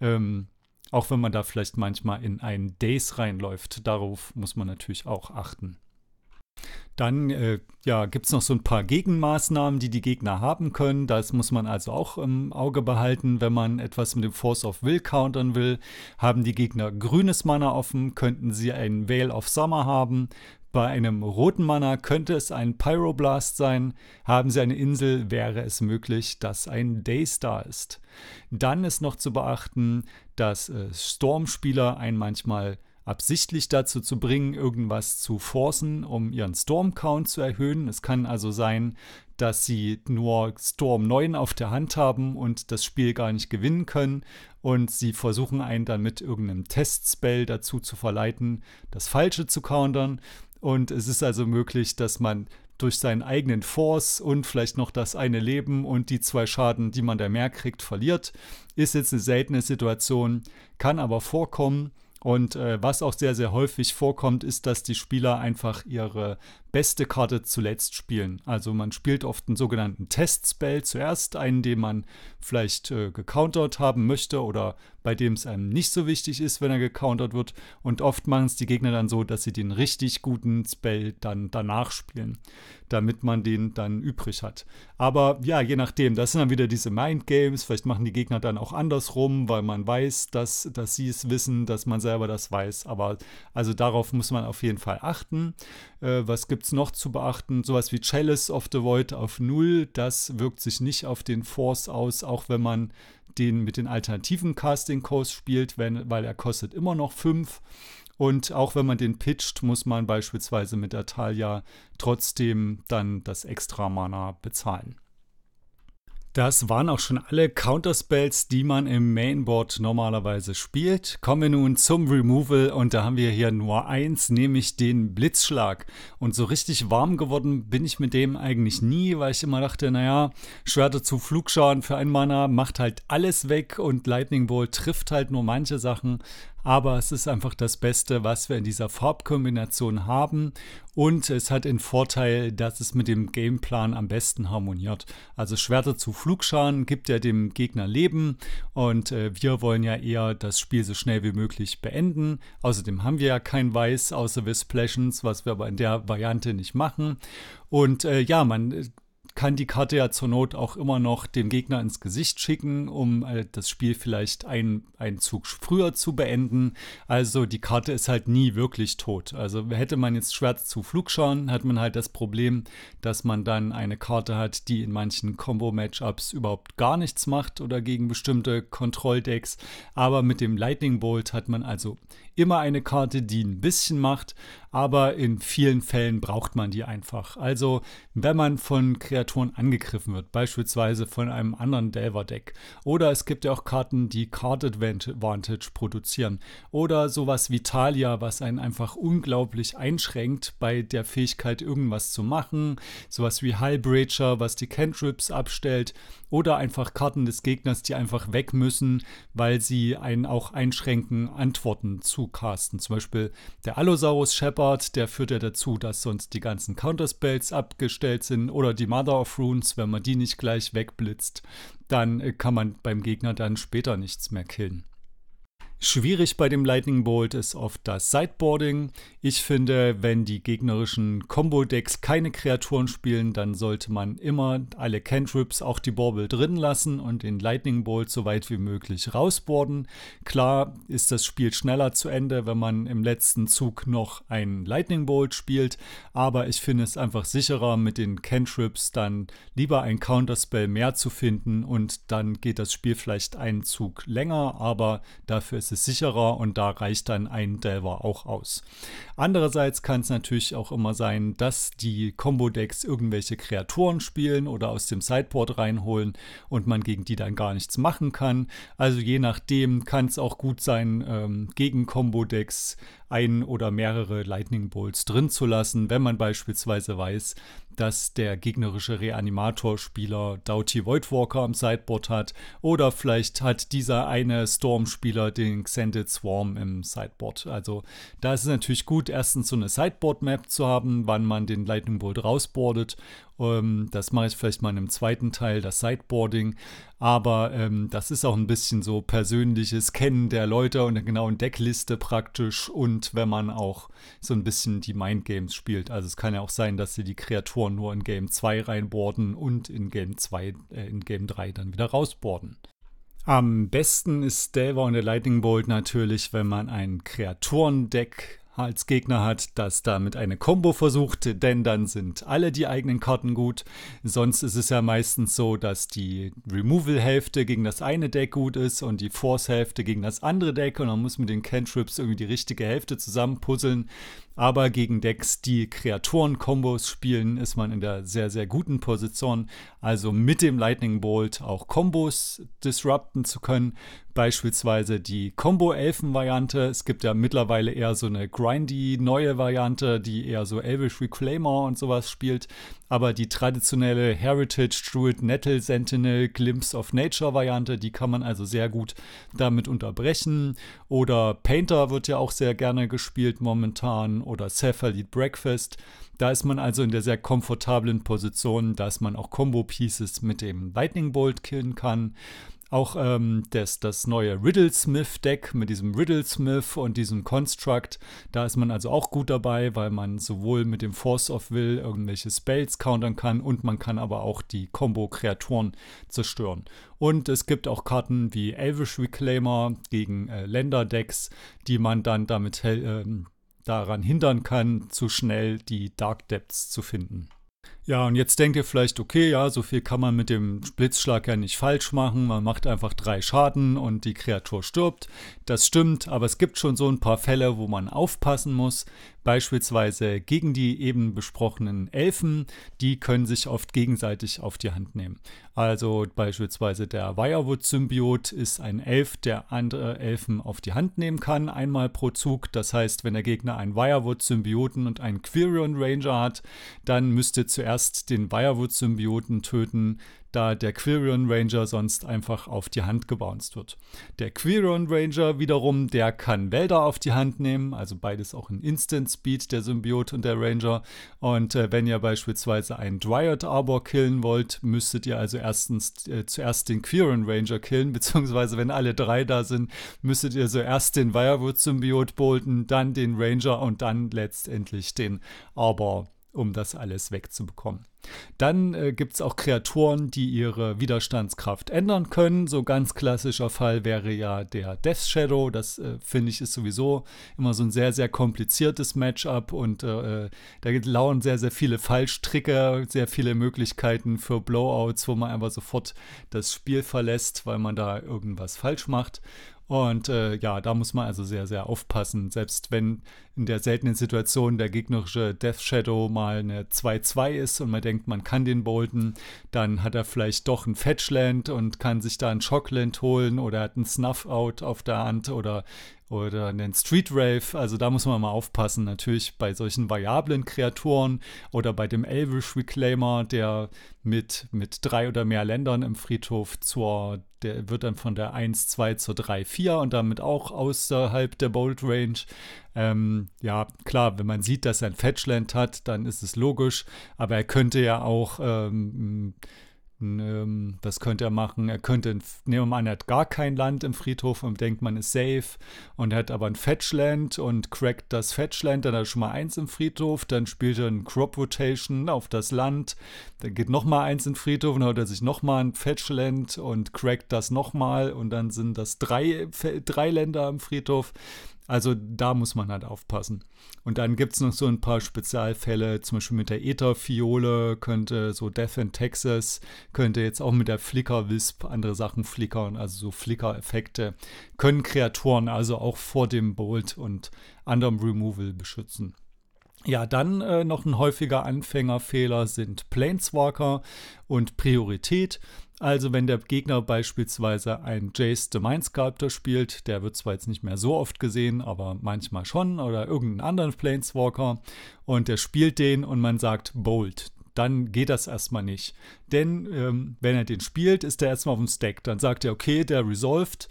Ähm, auch wenn man da vielleicht manchmal in einen Days reinläuft. Darauf muss man natürlich auch achten. Dann äh, ja, gibt es noch so ein paar Gegenmaßnahmen, die die Gegner haben können. Das muss man also auch im Auge behalten, wenn man etwas mit dem Force of Will countern will. Haben die Gegner grünes Mana offen, könnten sie einen Veil of Summer haben. Bei einem roten Mana könnte es ein Pyroblast sein. Haben sie eine Insel, wäre es möglich, dass ein Daystar ist. Dann ist noch zu beachten, dass äh, Stormspieler einen manchmal absichtlich dazu zu bringen, irgendwas zu forcen, um ihren Storm-Count zu erhöhen. Es kann also sein, dass sie nur Storm 9 auf der Hand haben und das Spiel gar nicht gewinnen können und sie versuchen einen dann mit irgendeinem Testspell dazu zu verleiten, das Falsche zu countern und es ist also möglich, dass man durch seinen eigenen Force und vielleicht noch das eine Leben und die zwei Schaden, die man da mehr kriegt, verliert. Ist jetzt eine seltene Situation, kann aber vorkommen. Und äh, was auch sehr, sehr häufig vorkommt, ist, dass die Spieler einfach ihre beste Karte zuletzt spielen. Also man spielt oft einen sogenannten Test-Spell zuerst, einen, den man vielleicht äh, gecountert haben möchte oder bei dem es einem nicht so wichtig ist, wenn er gecountert wird. Und oft machen es die Gegner dann so, dass sie den richtig guten Spell dann danach spielen, damit man den dann übrig hat. Aber ja, je nachdem, das sind dann wieder diese Mind-Games. Vielleicht machen die Gegner dann auch andersrum, weil man weiß, dass, dass sie es wissen, dass man selber das weiß. Aber also darauf muss man auf jeden Fall achten. Äh, was gibt es noch zu beachten? Sowas wie Chalice of the Void auf Null, das wirkt sich nicht auf den Force aus, auch wenn man den mit den alternativen Casting-Codes spielt, wenn, weil er kostet immer noch 5. Und auch wenn man den pitcht, muss man beispielsweise mit der Talia trotzdem dann das extra Mana bezahlen. Das waren auch schon alle Counterspells, die man im Mainboard normalerweise spielt. Kommen wir nun zum Removal und da haben wir hier nur eins, nämlich den Blitzschlag. Und so richtig warm geworden bin ich mit dem eigentlich nie, weil ich immer dachte, naja, Schwerter zu Flugschaden für ein Mana macht halt alles weg und Lightning Bolt trifft halt nur manche Sachen aber es ist einfach das Beste, was wir in dieser Farbkombination haben und es hat den Vorteil, dass es mit dem Gameplan am besten harmoniert. Also Schwerter zu Flugscharen gibt ja dem Gegner Leben und äh, wir wollen ja eher das Spiel so schnell wie möglich beenden. Außerdem haben wir ja kein Weiß außer Visplations, was wir aber in der Variante nicht machen. Und äh, ja, man kann die Karte ja zur Not auch immer noch dem Gegner ins Gesicht schicken, um äh, das Spiel vielleicht einen, Zug früher zu beenden. Also die Karte ist halt nie wirklich tot. Also hätte man jetzt Schwert zu Flugschauen, hat man halt das Problem, dass man dann eine Karte hat, die in manchen Combo-Matchups überhaupt gar nichts macht oder gegen bestimmte Kontrolldecks. Aber mit dem Lightning Bolt hat man also immer eine Karte, die ein bisschen macht, aber in vielen Fällen braucht man die einfach. Also, wenn man von Kreaturen angegriffen wird, beispielsweise von einem anderen Delver-Deck, oder es gibt ja auch Karten, die Card Advantage produzieren, oder sowas wie Talia, was einen einfach unglaublich einschränkt bei der Fähigkeit, irgendwas zu machen, sowas wie Highbreacher, was die Cantrips abstellt, oder einfach Karten des Gegners, die einfach weg müssen, weil sie einen auch einschränken, Antworten zu casten. Zum Beispiel der Allosaurus Shepard, der führt ja dazu, dass sonst die ganzen Counterspells abgestellt sind oder die Mother of Runes, wenn man die nicht gleich wegblitzt, dann äh, kann man beim Gegner dann später nichts mehr killen. Schwierig bei dem Lightning Bolt ist oft das Sideboarding. Ich finde, wenn die gegnerischen Combo-Decks keine Kreaturen spielen, dann sollte man immer alle Cantrips, auch die Bauble drin lassen und den Lightning Bolt so weit wie möglich rausboarden. Klar ist das Spiel schneller zu Ende, wenn man im letzten Zug noch einen Lightning Bolt spielt, aber ich finde es einfach sicherer, mit den Cantrips dann lieber ein Counterspell mehr zu finden und dann geht das Spiel vielleicht einen Zug länger, aber dafür ist ist sicherer und da reicht dann ein Delver auch aus. Andererseits kann es natürlich auch immer sein, dass die Combo-Decks irgendwelche Kreaturen spielen oder aus dem Sideboard reinholen und man gegen die dann gar nichts machen kann. Also je nachdem kann es auch gut sein, ähm, gegen Combo-Decks ein oder mehrere Lightning Bolts drin zu lassen, wenn man beispielsweise weiß, dass der gegnerische Reanimator-Spieler Doughty Voidwalker am Sideboard hat oder vielleicht hat dieser eine Storm-Spieler den Xended Swarm im Sideboard. Also da ist es natürlich gut, erstens so eine Sideboard-Map zu haben, wann man den Lightning Bolt rausboardet ähm, das mache ich vielleicht mal in einem zweiten Teil, das Sideboarding. Aber ähm, das ist auch ein bisschen so persönliches Kennen der Leute und der genauen Deckliste praktisch. Und wenn man auch so ein bisschen die Mindgames spielt. Also es kann ja auch sein, dass sie die Kreaturen nur in Game 2 reinboarden und in Game 2, äh, in Game 3 dann wieder rausboarden. Am besten ist Delver und der Lightning Bolt natürlich, wenn man ein Kreaturendeck als Gegner hat, das damit eine Combo versucht, denn dann sind alle die eigenen Karten gut. Sonst ist es ja meistens so, dass die Removal-Hälfte gegen das eine Deck gut ist und die Force-Hälfte gegen das andere Deck und man muss mit den Cantrips irgendwie die richtige Hälfte zusammenpuzzeln. Aber gegen Decks, die Kreaturen-Kombos spielen, ist man in der sehr, sehr guten Position. Also mit dem Lightning Bolt auch Kombos disrupten zu können. Beispielsweise die Combo-Elfen-Variante. Es gibt ja mittlerweile eher so eine grindy neue Variante, die eher so Elvish Reclaimer und sowas spielt. Aber die traditionelle Heritage Druid Nettle Sentinel Glimpse of Nature Variante, die kann man also sehr gut damit unterbrechen. Oder Painter wird ja auch sehr gerne gespielt momentan. Oder Cephalid Breakfast. Da ist man also in der sehr komfortablen Position, dass man auch Combo-Pieces mit dem Lightning Bolt killen kann. Auch ähm, das, das neue Riddlesmith-Deck mit diesem Riddlesmith und diesem Construct, da ist man also auch gut dabei, weil man sowohl mit dem Force of Will irgendwelche Spells countern kann und man kann aber auch die Combo-Kreaturen zerstören. Und es gibt auch Karten wie Elvish Reclaimer gegen äh, Länder-Decks, die man dann damit äh, daran hindern kann, zu schnell die Dark Depths zu finden. Ja, und jetzt denkt ihr vielleicht, okay, ja, so viel kann man mit dem Blitzschlag ja nicht falsch machen. Man macht einfach drei Schaden und die Kreatur stirbt. Das stimmt, aber es gibt schon so ein paar Fälle, wo man aufpassen muss. Beispielsweise gegen die eben besprochenen Elfen, die können sich oft gegenseitig auf die Hand nehmen. Also beispielsweise der Wirewood-Symbiot ist ein Elf, der andere Elfen auf die Hand nehmen kann, einmal pro Zug. Das heißt, wenn der Gegner einen Wirewood-Symbioten und einen Quirion Ranger hat, dann müsste zuerst den Wirewood-Symbioten töten, da der Quirion Ranger sonst einfach auf die Hand gebounced wird. Der Quirion Ranger wiederum, der kann Wälder auf die Hand nehmen, also beides auch in Instant Speed, der Symbiot und der Ranger. Und äh, wenn ihr beispielsweise einen Dryad Arbor killen wollt, müsstet ihr also erstens äh, zuerst den Quirion Ranger killen, beziehungsweise wenn alle drei da sind, müsstet ihr zuerst den Wirewood Symbiot bolten, dann den Ranger und dann letztendlich den Arbor um das alles wegzubekommen. Dann äh, gibt es auch Kreaturen, die ihre Widerstandskraft ändern können. So ganz klassischer Fall wäre ja der Death Shadow. Das äh, finde ich ist sowieso immer so ein sehr, sehr kompliziertes Matchup und äh, äh da lauern sehr, sehr viele Fallstricke, sehr viele Möglichkeiten für Blowouts, wo man einfach sofort das Spiel verlässt, weil man da irgendwas falsch macht. Und äh, ja, da muss man also sehr, sehr aufpassen. Selbst wenn in der seltenen Situation der gegnerische Death Shadow mal eine 2-2 ist und man denkt, man kann den bolten, dann hat er vielleicht doch ein Fetchland und kann sich da ein Shockland holen oder hat einen Snuff-Out auf der Hand oder oder einen Street Rave. Also da muss man mal aufpassen. Natürlich bei solchen variablen Kreaturen oder bei dem Elvish Reclaimer, der mit, mit drei oder mehr Ländern im Friedhof zur, der wird dann von der 1, 2 zur 3, 4 und damit auch außerhalb der Bolt Range. Ähm, ja, klar, wenn man sieht, dass er ein Fetchland hat, dann ist es logisch, aber er könnte ja auch ähm, ähm, was könnte er machen? Er könnte, nehmen wir mal an, er hat gar kein Land im Friedhof und denkt, man ist safe und er hat aber ein Fetchland und crackt das Fetchland, dann hat er schon mal eins im Friedhof, dann spielt er ein Crop Rotation auf das Land, dann geht nochmal eins im Friedhof und dann hat er sich nochmal ein Fetchland und crackt das nochmal und dann sind das drei, drei Länder im Friedhof. Also da muss man halt aufpassen. Und dann gibt es noch so ein paar Spezialfälle, zum Beispiel mit der Ether-Fiole könnte so Death in Texas, könnte jetzt auch mit der Flicker-Wisp andere Sachen flickern, also so Flicker-Effekte, können Kreaturen also auch vor dem Bolt und anderem Removal beschützen. Ja, dann äh, noch ein häufiger Anfängerfehler sind Planeswalker und Priorität. Also wenn der Gegner beispielsweise ein Jace the Mind Sculptor spielt, der wird zwar jetzt nicht mehr so oft gesehen, aber manchmal schon, oder irgendeinen anderen Planeswalker, und der spielt den und man sagt Bold, dann geht das erstmal nicht. Denn ähm, wenn er den spielt, ist er erstmal auf dem Stack. Dann sagt er, okay, der resolved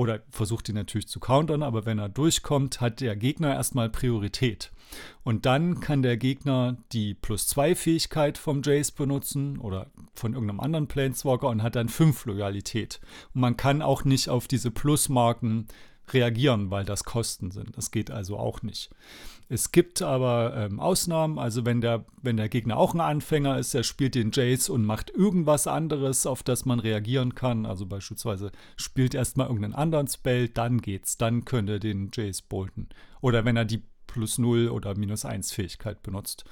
oder versucht ihn natürlich zu countern, aber wenn er durchkommt, hat der Gegner erstmal Priorität. Und dann kann der Gegner die Plus-2-Fähigkeit vom Jace benutzen oder von irgendeinem anderen Planeswalker und hat dann 5 Loyalität. Und man kann auch nicht auf diese Plusmarken reagieren, weil das Kosten sind. Das geht also auch nicht. Es gibt aber ähm, Ausnahmen, also wenn der, wenn der Gegner auch ein Anfänger ist, er spielt den Jace und macht irgendwas anderes, auf das man reagieren kann, also beispielsweise spielt erstmal irgendeinen anderen Spell, dann geht's, dann könnte er den Jace bolten. Oder wenn er die plus 0 oder minus 1 Fähigkeit benutzt.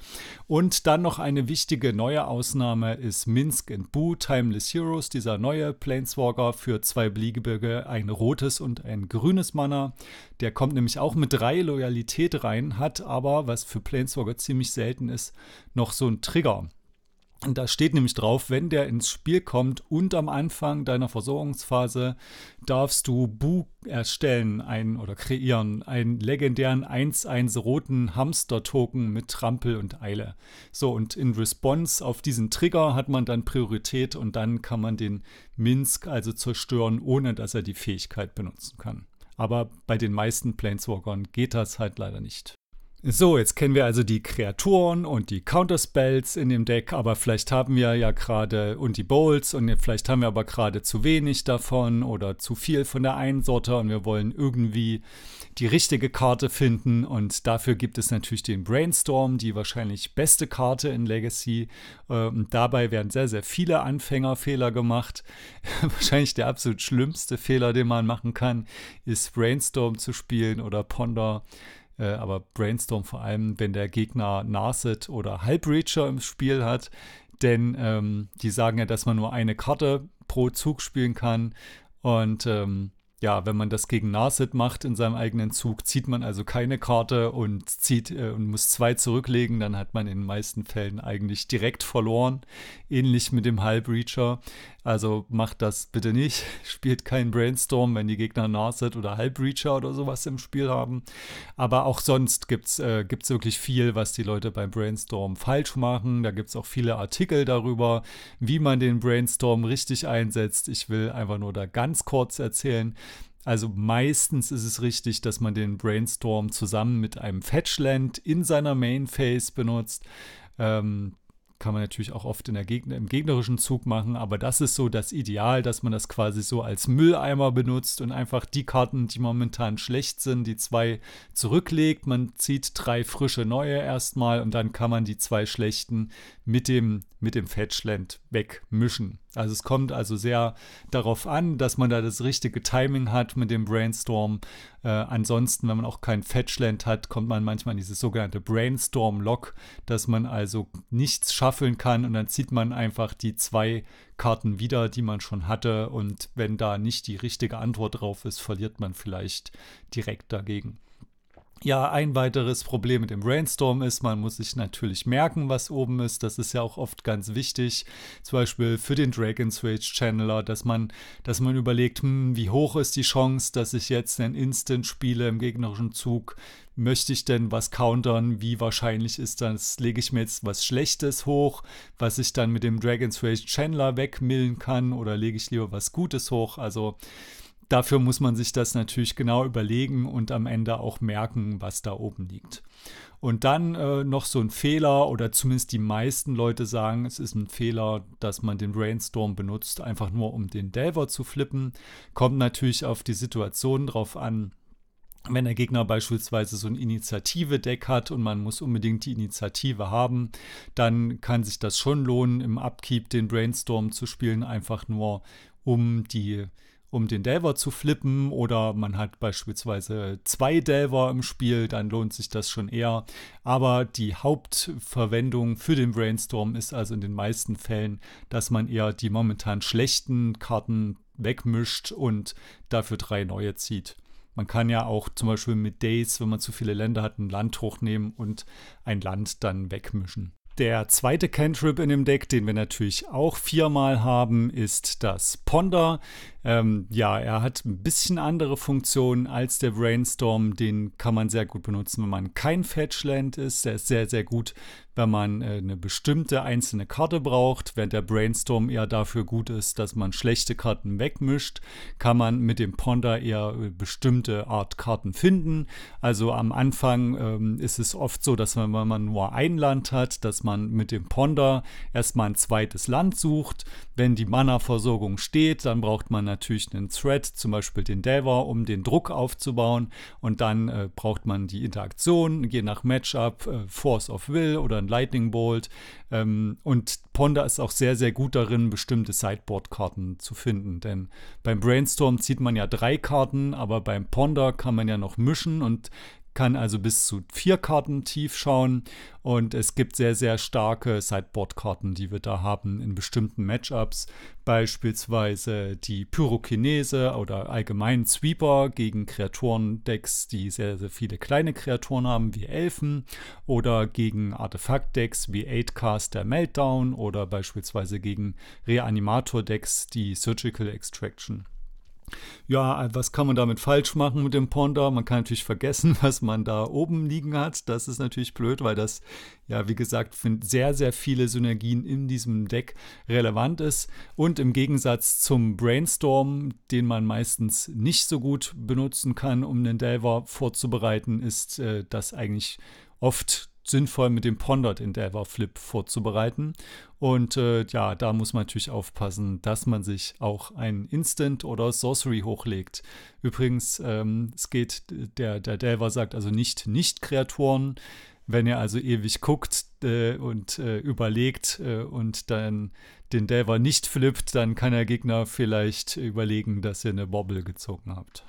Und dann noch eine wichtige neue Ausnahme ist Minsk and Boo Timeless Heroes, dieser neue Planeswalker für zwei Beliebige, ein rotes und ein grünes Mana. Der kommt nämlich auch mit drei Loyalität rein, hat aber, was für Planeswalker ziemlich selten ist, noch so ein Trigger. Und da steht nämlich drauf, wenn der ins Spiel kommt und am Anfang deiner Versorgungsphase darfst du Bu erstellen ein, oder kreieren, einen legendären 1-1 roten Hamster-Token mit Trampel und Eile. So, und in Response auf diesen Trigger hat man dann Priorität und dann kann man den Minsk also zerstören, ohne dass er die Fähigkeit benutzen kann. Aber bei den meisten Planeswalkern geht das halt leider nicht. So, jetzt kennen wir also die Kreaturen und die Counterspells in dem Deck, aber vielleicht haben wir ja gerade und die Bowls und vielleicht haben wir aber gerade zu wenig davon oder zu viel von der einen Sorte und wir wollen irgendwie die richtige Karte finden. Und dafür gibt es natürlich den Brainstorm, die wahrscheinlich beste Karte in Legacy. Und dabei werden sehr, sehr viele Anfängerfehler gemacht. wahrscheinlich der absolut schlimmste Fehler, den man machen kann, ist Brainstorm zu spielen oder Ponder äh, aber Brainstorm vor allem, wenn der Gegner Narset oder Halbreacher im Spiel hat, denn ähm, die sagen ja, dass man nur eine Karte pro Zug spielen kann und ähm, ja, wenn man das gegen Narset macht in seinem eigenen Zug, zieht man also keine Karte und zieht äh, und muss zwei zurücklegen, dann hat man in den meisten Fällen eigentlich direkt verloren. Ähnlich mit dem Halbreacher. Also macht das bitte nicht. Spielt keinen Brainstorm, wenn die Gegner Narset oder Halbreacher oder sowas im Spiel haben. Aber auch sonst gibt es äh, wirklich viel, was die Leute beim Brainstorm falsch machen. Da gibt es auch viele Artikel darüber, wie man den Brainstorm richtig einsetzt. Ich will einfach nur da ganz kurz erzählen. Also meistens ist es richtig, dass man den Brainstorm zusammen mit einem Fetchland in seiner Main Phase benutzt. Ähm, kann man natürlich auch oft in der Gegner, im gegnerischen Zug machen, aber das ist so das Ideal, dass man das quasi so als Mülleimer benutzt und einfach die Karten, die momentan schlecht sind, die zwei zurücklegt. Man zieht drei frische neue erstmal und dann kann man die zwei schlechten mit dem, mit dem Fetchland wegmischen. Also es kommt also sehr darauf an, dass man da das richtige Timing hat mit dem Brainstorm. Äh, ansonsten, wenn man auch kein Fetchland hat, kommt man manchmal in dieses sogenannte Brainstorm-Lock, dass man also nichts schaffeln kann und dann zieht man einfach die zwei Karten wieder, die man schon hatte und wenn da nicht die richtige Antwort drauf ist, verliert man vielleicht direkt dagegen. Ja, ein weiteres Problem mit dem Brainstorm ist, man muss sich natürlich merken, was oben ist. Das ist ja auch oft ganz wichtig. Zum Beispiel für den Dragon's Rage Channeler, dass man, dass man überlegt, hm, wie hoch ist die Chance, dass ich jetzt einen Instant spiele im gegnerischen Zug? Möchte ich denn was countern? Wie wahrscheinlich ist das? Lege ich mir jetzt was Schlechtes hoch, was ich dann mit dem Dragon's Rage Channeler wegmillen kann? Oder lege ich lieber was Gutes hoch? Also dafür muss man sich das natürlich genau überlegen und am Ende auch merken, was da oben liegt. Und dann äh, noch so ein Fehler, oder zumindest die meisten Leute sagen, es ist ein Fehler, dass man den Brainstorm benutzt, einfach nur um den Delver zu flippen. Kommt natürlich auf die Situation drauf an. Wenn der Gegner beispielsweise so ein Initiative-Deck hat und man muss unbedingt die Initiative haben, dann kann sich das schon lohnen, im Upkeep den Brainstorm zu spielen, einfach nur um die um den Delver zu flippen oder man hat beispielsweise zwei Delver im Spiel, dann lohnt sich das schon eher. Aber die Hauptverwendung für den Brainstorm ist also in den meisten Fällen, dass man eher die momentan schlechten Karten wegmischt und dafür drei neue zieht. Man kann ja auch zum Beispiel mit Days, wenn man zu viele Länder hat, ein Land hochnehmen und ein Land dann wegmischen. Der zweite Cantrip in dem Deck, den wir natürlich auch viermal haben, ist das Ponder. Ähm, ja, er hat ein bisschen andere Funktionen als der Brainstorm. Den kann man sehr gut benutzen, wenn man kein Fetchland ist. Der ist sehr, sehr gut, wenn man äh, eine bestimmte einzelne Karte braucht. Während der Brainstorm eher dafür gut ist, dass man schlechte Karten wegmischt, kann man mit dem Ponder eher äh, bestimmte Art Karten finden. Also am Anfang ähm, ist es oft so, dass man, wenn man nur ein Land hat, dass man mit dem Ponder erstmal ein zweites Land sucht. Wenn die Mana-Versorgung steht, dann braucht man natürlich einen Thread, zum Beispiel den Delver, um den Druck aufzubauen. Und dann äh, braucht man die Interaktion, je nach Matchup, äh, Force of Will oder ein Lightning Bolt. Ähm, und Ponder ist auch sehr, sehr gut darin, bestimmte Sideboard-Karten zu finden. Denn beim Brainstorm zieht man ja drei Karten, aber beim Ponder kann man ja noch mischen und kann also bis zu vier Karten tief schauen und es gibt sehr, sehr starke Sideboard-Karten, die wir da haben in bestimmten Matchups. Beispielsweise die Pyrokinese oder allgemein Sweeper gegen Kreaturen-Decks, die sehr, sehr viele kleine Kreaturen haben, wie Elfen. Oder gegen Artefakt-Decks wie 8-Caster Meltdown oder beispielsweise gegen Reanimator-Decks, die Surgical Extraction. Ja, was kann man damit falsch machen mit dem Ponder? Man kann natürlich vergessen, was man da oben liegen hat. Das ist natürlich blöd, weil das, ja, wie gesagt, für sehr, sehr viele Synergien in diesem Deck relevant ist. Und im Gegensatz zum Brainstorm, den man meistens nicht so gut benutzen kann, um den Delver vorzubereiten, ist äh, das eigentlich oft sinnvoll mit dem Pondered Endeavor Flip vorzubereiten. Und äh, ja, da muss man natürlich aufpassen, dass man sich auch ein Instant oder Sorcery hochlegt. Übrigens, ähm, es geht, der, der Delver sagt also nicht Nicht-Kreaturen. Wenn ihr also ewig guckt äh, und äh, überlegt äh, und dann den Delver nicht flippt, dann kann der Gegner vielleicht überlegen, dass ihr eine Wobble gezogen habt.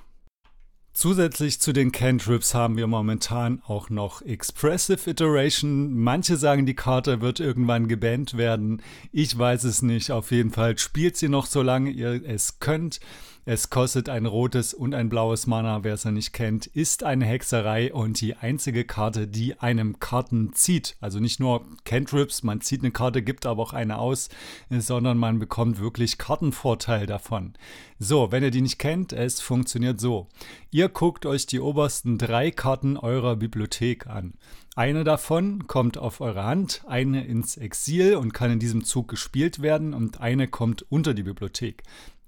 Zusätzlich zu den Cantrips haben wir momentan auch noch Expressive Iteration. Manche sagen, die Karte wird irgendwann gebannt werden. Ich weiß es nicht. Auf jeden Fall spielt sie noch, solange ihr es könnt. Es kostet ein rotes und ein blaues Mana, wer es noch nicht kennt, ist eine Hexerei und die einzige Karte, die einem Karten zieht. Also nicht nur Cantrips, man zieht eine Karte, gibt aber auch eine aus, sondern man bekommt wirklich Kartenvorteil davon. So, wenn ihr die nicht kennt, es funktioniert so. Ihr guckt euch die obersten drei Karten eurer Bibliothek an. Eine davon kommt auf eure Hand, eine ins Exil und kann in diesem Zug gespielt werden und eine kommt unter die Bibliothek.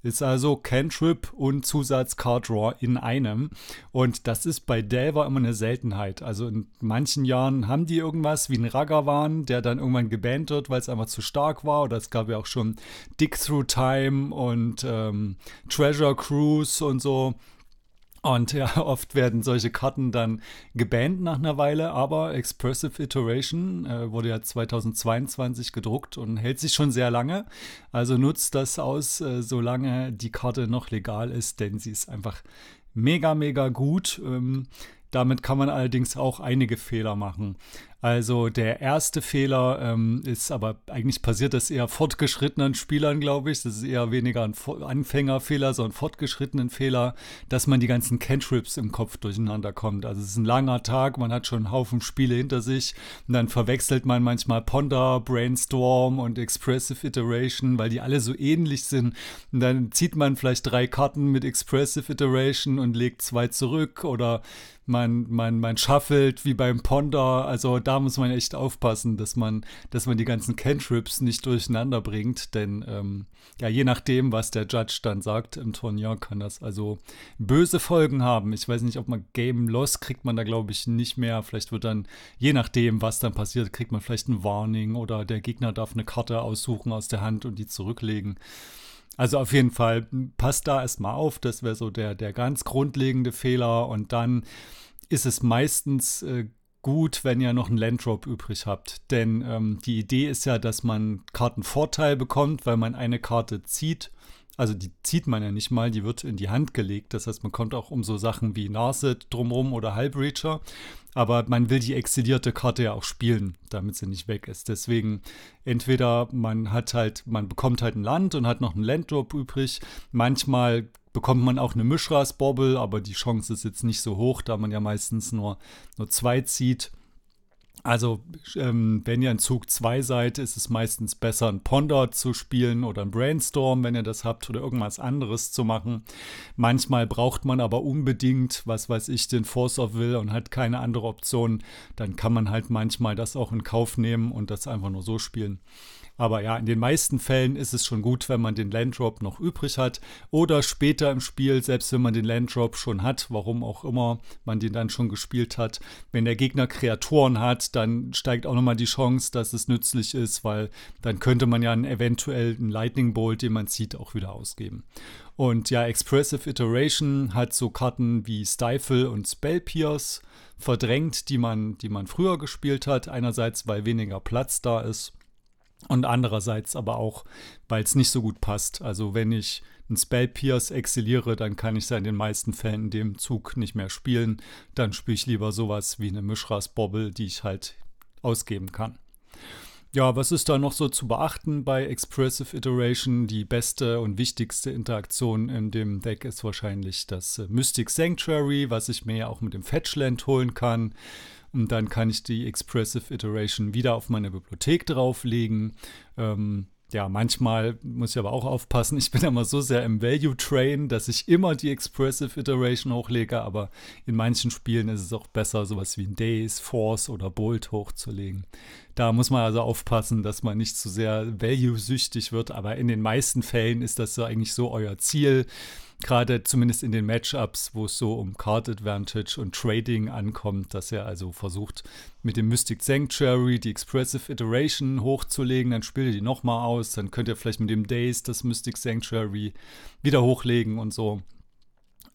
Ist also Cantrip und Zusatz Card Draw in einem. Und das ist bei Delver immer eine Seltenheit. Also in manchen Jahren haben die irgendwas wie ein Ragavan, der dann irgendwann gebannt wird, weil es einfach zu stark war. Oder es gab ja auch schon Dig Through Time und ähm, Treasure Cruise und so. Und ja, oft werden solche Karten dann gebannt nach einer Weile, aber Expressive Iteration äh, wurde ja 2022 gedruckt und hält sich schon sehr lange. Also nutzt das aus, äh, solange die Karte noch legal ist, denn sie ist einfach mega, mega gut. Ähm, damit kann man allerdings auch einige Fehler machen. Also der erste Fehler ähm, ist aber eigentlich passiert das eher fortgeschrittenen Spielern, glaube ich. Das ist eher weniger ein Anfängerfehler, sondern fortgeschrittenen Fehler, dass man die ganzen Cantrips im Kopf durcheinander kommt. Also es ist ein langer Tag, man hat schon einen Haufen Spiele hinter sich und dann verwechselt man manchmal Ponder, Brainstorm und Expressive Iteration, weil die alle so ähnlich sind. Und dann zieht man vielleicht drei Karten mit Expressive Iteration und legt zwei zurück oder man, man, man shuffelt wie beim Ponder. Also da muss man echt aufpassen, dass man, dass man die ganzen Cantrips nicht durcheinander bringt. Denn ähm, ja, je nachdem, was der Judge dann sagt im Turnier, kann das also böse Folgen haben. Ich weiß nicht, ob man Game Loss kriegt man da, glaube ich, nicht mehr. Vielleicht wird dann, je nachdem, was dann passiert, kriegt man vielleicht ein Warning oder der Gegner darf eine Karte aussuchen aus der Hand und die zurücklegen. Also auf jeden Fall passt da erstmal auf, das wäre so der, der ganz grundlegende Fehler und dann ist es meistens äh, gut, wenn ihr noch einen Landdrop übrig habt. Denn ähm, die Idee ist ja, dass man Kartenvorteil bekommt, weil man eine Karte zieht. Also die zieht man ja nicht mal, die wird in die Hand gelegt. Das heißt, man kommt auch um so Sachen wie Narset drumherum oder Hullbreacher. Aber man will die exilierte Karte ja auch spielen, damit sie nicht weg ist. Deswegen entweder man hat halt, man bekommt halt ein Land und hat noch einen Landdrop übrig. Manchmal bekommt man auch eine Mischras-Bobble, aber die Chance ist jetzt nicht so hoch, da man ja meistens nur, nur zwei zieht. Also, ähm, wenn ihr in Zug 2 seid, ist es meistens besser, ein Ponder zu spielen oder ein Brainstorm, wenn ihr das habt, oder irgendwas anderes zu machen. Manchmal braucht man aber unbedingt, was weiß ich, den Force of Will und hat keine andere Option. Dann kann man halt manchmal das auch in Kauf nehmen und das einfach nur so spielen. Aber ja, in den meisten Fällen ist es schon gut, wenn man den Landdrop noch übrig hat. Oder später im Spiel, selbst wenn man den Landdrop schon hat, warum auch immer man den dann schon gespielt hat. Wenn der Gegner Kreaturen hat, dann steigt auch nochmal die Chance, dass es nützlich ist, weil dann könnte man ja einen eventuell einen Lightning Bolt, den man zieht, auch wieder ausgeben. Und ja, Expressive Iteration hat so Karten wie Stifle und Spell Pierce verdrängt, die man, die man früher gespielt hat. Einerseits, weil weniger Platz da ist Und andererseits aber auch, weil es nicht so gut passt. Also wenn ich einen Spell Pierce exiliere, dann kann ich es in den meisten Fällen in dem Zug nicht mehr spielen. Dann spiele ich lieber sowas wie eine Mischras Bobble, die ich halt ausgeben kann. Ja, was ist da noch so zu beachten bei Expressive Iteration? Die beste und wichtigste Interaktion in dem Deck ist wahrscheinlich das äh, Mystic Sanctuary, was ich mir ja auch mit dem Fetchland holen kann. Und dann kann ich die Expressive Iteration wieder auf meine Bibliothek drauflegen. Ähm, ja, manchmal muss ich aber auch aufpassen. Ich bin immer so sehr im Value Train, dass ich immer die Expressive Iteration hochlege, aber in manchen Spielen ist es auch besser, sowas wie ein Days, Force oder Bolt hochzulegen. Da muss man also aufpassen, dass man nicht zu sehr value-süchtig wird, aber in den meisten Fällen ist das so eigentlich so euer Ziel, gerade zumindest in den Matchups, wo es so um Card Advantage und Trading ankommt, dass er also versucht, mit dem Mystic Sanctuary die Expressive Iteration hochzulegen, dann spielt ihr die nochmal aus, dann könnt ihr vielleicht mit dem Days das Mystic Sanctuary wieder hochlegen und so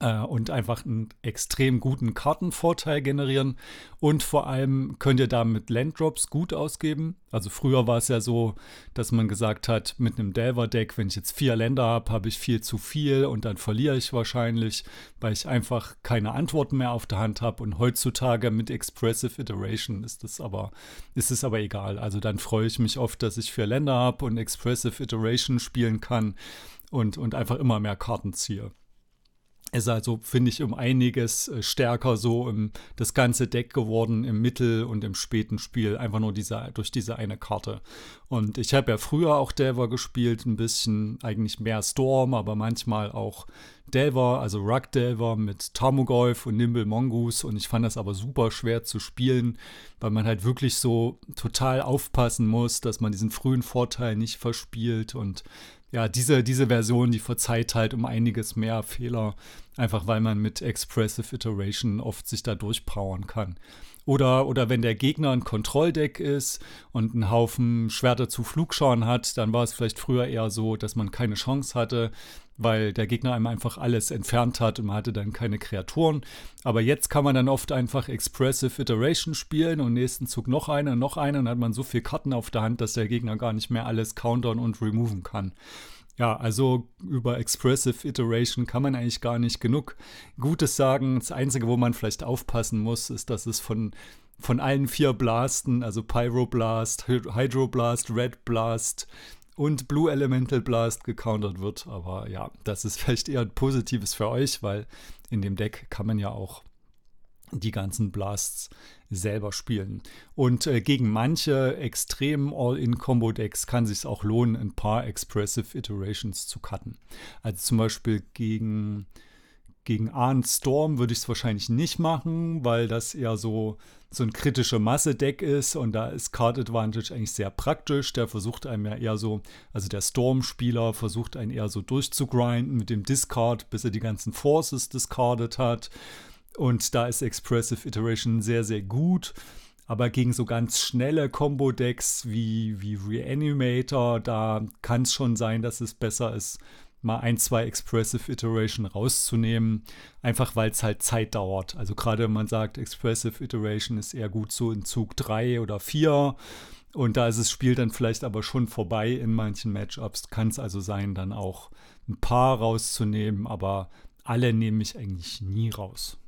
äh, und einfach einen extrem guten Kartenvorteil generieren. Und vor allem könnt ihr damit Landdrops gut ausgeben. Also früher war es ja so, dass man gesagt hat, mit einem Delver-Deck, wenn ich jetzt vier Länder habe, habe ich viel zu viel und dann verliere ich wahrscheinlich, weil ich einfach keine Antworten mehr auf der Hand habe. Und heutzutage mit Expressive Iteration ist es aber, es aber egal. Also dann freue ich mich oft, dass ich vier Länder habe und Expressive Iteration spielen kann und, und einfach immer mehr Karten ziehe ist also, finde ich, um einiges äh, stärker so im, das ganze Deck geworden im Mittel- und im späten Spiel. Einfach nur diese, durch diese eine Karte. Und ich habe ja früher auch Delver gespielt, ein bisschen eigentlich mehr Storm, aber manchmal auch Delver, also Rug Delver mit Tarmogoyf und Nimble Mongoose. Und ich fand das aber super schwer zu spielen, weil man halt wirklich so total aufpassen muss, dass man diesen frühen Vorteil nicht verspielt und ja, diese, diese Version, die verzeiht halt um einiges mehr Fehler, einfach weil man mit Expressive Iteration oft sich da durchpowern kann. Oder, oder wenn der Gegner ein Kontrolldeck ist und einen Haufen Schwerter zu Flugschauen hat, dann war es vielleicht früher eher so, dass man keine Chance hatte, weil der Gegner einem einfach alles entfernt hat und man hatte dann keine Kreaturen. Aber jetzt kann man dann oft einfach Expressive Iteration spielen und nächsten Zug noch eine und noch eine und dann hat man so viele Karten auf der Hand, dass der Gegner gar nicht mehr alles countern und removen kann. Ja, also über Expressive Iteration kann man eigentlich gar nicht genug Gutes sagen. Das Einzige, wo man vielleicht aufpassen muss, ist, dass es von, von allen vier Blasten, also Pyroblast, Hydroblast, Red Blast und Blue Elemental Blast gecountert wird. Aber ja, das ist vielleicht eher Positives für euch, weil in dem Deck kann man ja auch die ganzen Blasts selber spielen. Und äh, gegen manche extremen All-in-Combo-Decks kann es sich auch lohnen, ein paar Expressive Iterations zu cutten. Also zum Beispiel gegen, gegen Arn Storm würde ich es wahrscheinlich nicht machen, weil das eher so, so ein kritische Masse-Deck ist und da ist Card Advantage eigentlich sehr praktisch. Der versucht einem ja eher so, also der Storm-Spieler versucht einen eher so durchzugrinden mit dem Discard, bis er die ganzen Forces discarded hat. Und da ist Expressive Iteration sehr, sehr gut. Aber gegen so ganz schnelle Combo-Decks wie, wie Reanimator, da kann es schon sein, dass es besser ist, mal ein, zwei Expressive Iteration rauszunehmen. Einfach weil es halt Zeit dauert. Also gerade wenn man sagt, Expressive Iteration ist eher gut so in Zug 3 oder 4. Und da ist das Spiel dann vielleicht aber schon vorbei in manchen Matchups. Kann es also sein, dann auch ein paar rauszunehmen, aber alle nehme ich eigentlich nie raus.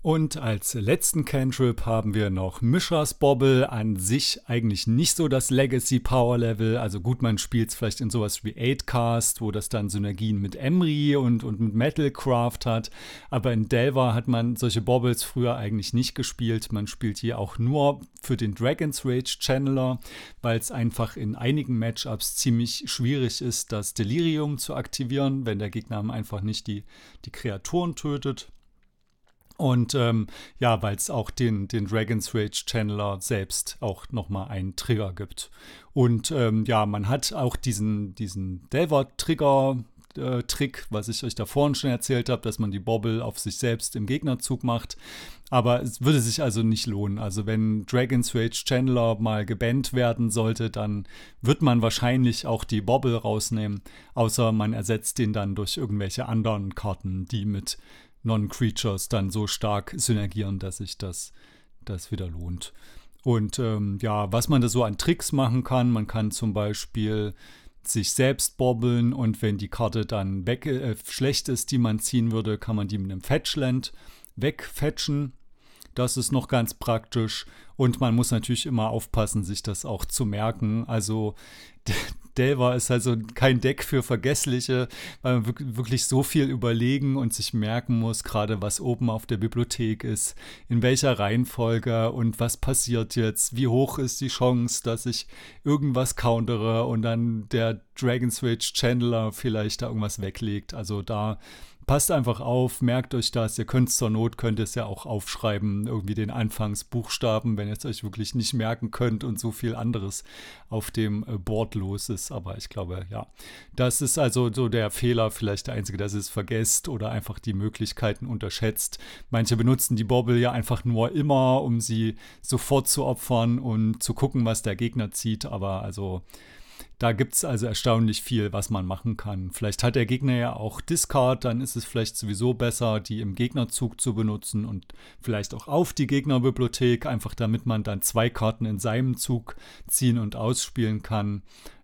Und als letzten Cantrip haben wir noch Mishras Bobble, an sich eigentlich nicht so das Legacy Power Level. Also gut, man spielt es vielleicht in sowas wie 8cast, wo das dann Synergien mit Emry und, und mit Metalcraft hat. Aber in Delver hat man solche Bobbles früher eigentlich nicht gespielt. Man spielt hier auch nur für den Dragon's Rage Channeler, weil es einfach in einigen Matchups ziemlich schwierig ist, das Delirium zu aktivieren, wenn der Gegner einfach nicht die, die Kreaturen tötet. Und ähm, ja, weil es auch den, den Dragon's Rage Channeler selbst auch nochmal einen Trigger gibt. Und ähm, ja, man hat auch diesen, diesen Delver-Trigger. Äh, Trick, was ich euch da vorhin schon erzählt habe, dass man die Bobble auf sich selbst im Gegnerzug macht. Aber es würde sich also nicht lohnen. Also wenn Dragon's Rage Channeler mal gebannt werden sollte, dann wird man wahrscheinlich auch die Bobble rausnehmen. Außer man ersetzt den dann durch irgendwelche anderen Karten, die mit Non-Creatures dann so stark synergieren, dass sich das, das wieder lohnt. Und ähm, ja, was man da so an Tricks machen kann, man kann zum Beispiel sich selbst bobbeln und wenn die Karte dann weg, äh, schlecht ist, die man ziehen würde, kann man die mit einem Fetchland wegfetchen. Das ist noch ganz praktisch und man muss natürlich immer aufpassen, sich das auch zu merken. Also Delver ist also kein Deck für Vergessliche, weil man wirklich so viel überlegen und sich merken muss, gerade was oben auf der Bibliothek ist, in welcher Reihenfolge und was passiert jetzt, wie hoch ist die Chance, dass ich irgendwas countere und dann der Dragon Switch Chandler vielleicht da irgendwas weglegt. Also da passt einfach auf, merkt euch das. Ihr könnt zur Not, könnt es ja auch aufschreiben, irgendwie den Anfangsbuchstaben, wenn ihr es euch wirklich nicht merken könnt und so viel anderes auf dem äh, Board los ist. Aber ich glaube, ja, das ist also so der Fehler, vielleicht der einzige, dass ihr es vergesst oder einfach die Möglichkeiten unterschätzt. Manche benutzen die Bobble ja einfach nur immer, um sie sofort zu opfern und zu gucken, was der Gegner zieht. Aber also da gibt es also erstaunlich viel, was man machen kann. Vielleicht hat der Gegner ja auch Discard, dann ist es vielleicht sowieso besser, die im Gegnerzug zu benutzen und vielleicht auch auf die Gegnerbibliothek, einfach damit man dann zwei Karten in seinem Zug ziehen und ausspielen kann,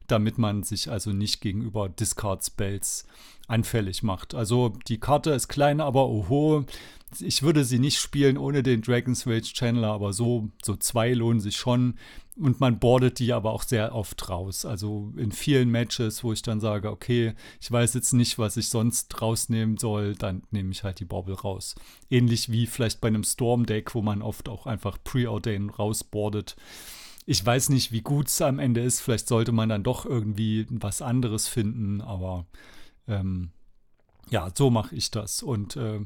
damit man sich also nicht gegenüber Discard-Spells anfällig macht. Also die Karte ist klein, aber oho, ich würde sie nicht spielen ohne den Dragon's Rage Channeler, aber so, so zwei lohnen sich schon. Und man boardet die aber auch sehr oft raus. Also in vielen Matches, wo ich dann sage, okay, ich weiß jetzt nicht, was ich sonst rausnehmen soll, dann nehme ich halt die Bobble raus. Ähnlich wie vielleicht bei einem Storm-Deck, wo man oft auch einfach Preordain rausboardet. Ich weiß nicht, wie gut es am Ende ist. Vielleicht sollte man dann doch irgendwie was anderes finden, aber ähm, ja, so mache ich das. Und äh,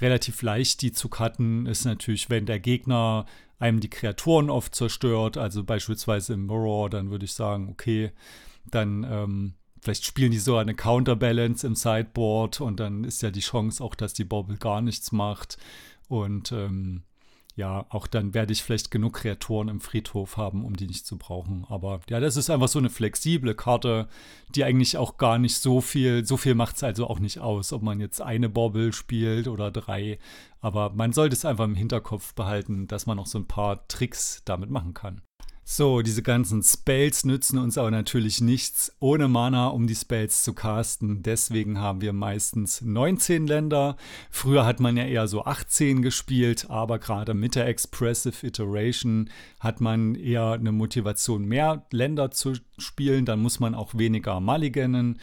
relativ leicht, die zu cutten, ist natürlich, wenn der Gegner einem die Kreaturen oft zerstört, also beispielsweise im Mirror, dann würde ich sagen, okay, dann ähm, vielleicht spielen die so eine Counterbalance im Sideboard und dann ist ja die Chance auch, dass die Bobble gar nichts macht. Und ähm, ja, auch dann werde ich vielleicht genug Kreaturen im Friedhof haben, um die nicht zu brauchen. Aber ja, das ist einfach so eine flexible Karte, die eigentlich auch gar nicht so viel, so viel macht es also auch nicht aus, ob man jetzt eine Bobble spielt oder drei. Aber man sollte es einfach im Hinterkopf behalten, dass man auch so ein paar Tricks damit machen kann. So, diese ganzen Spells nützen uns aber natürlich nichts ohne Mana, um die Spells zu casten. Deswegen haben wir meistens 19 Länder. Früher hat man ja eher so 18 gespielt, aber gerade mit der Expressive Iteration hat man eher eine Motivation, mehr Länder zu spielen. Dann muss man auch weniger Mulliganen.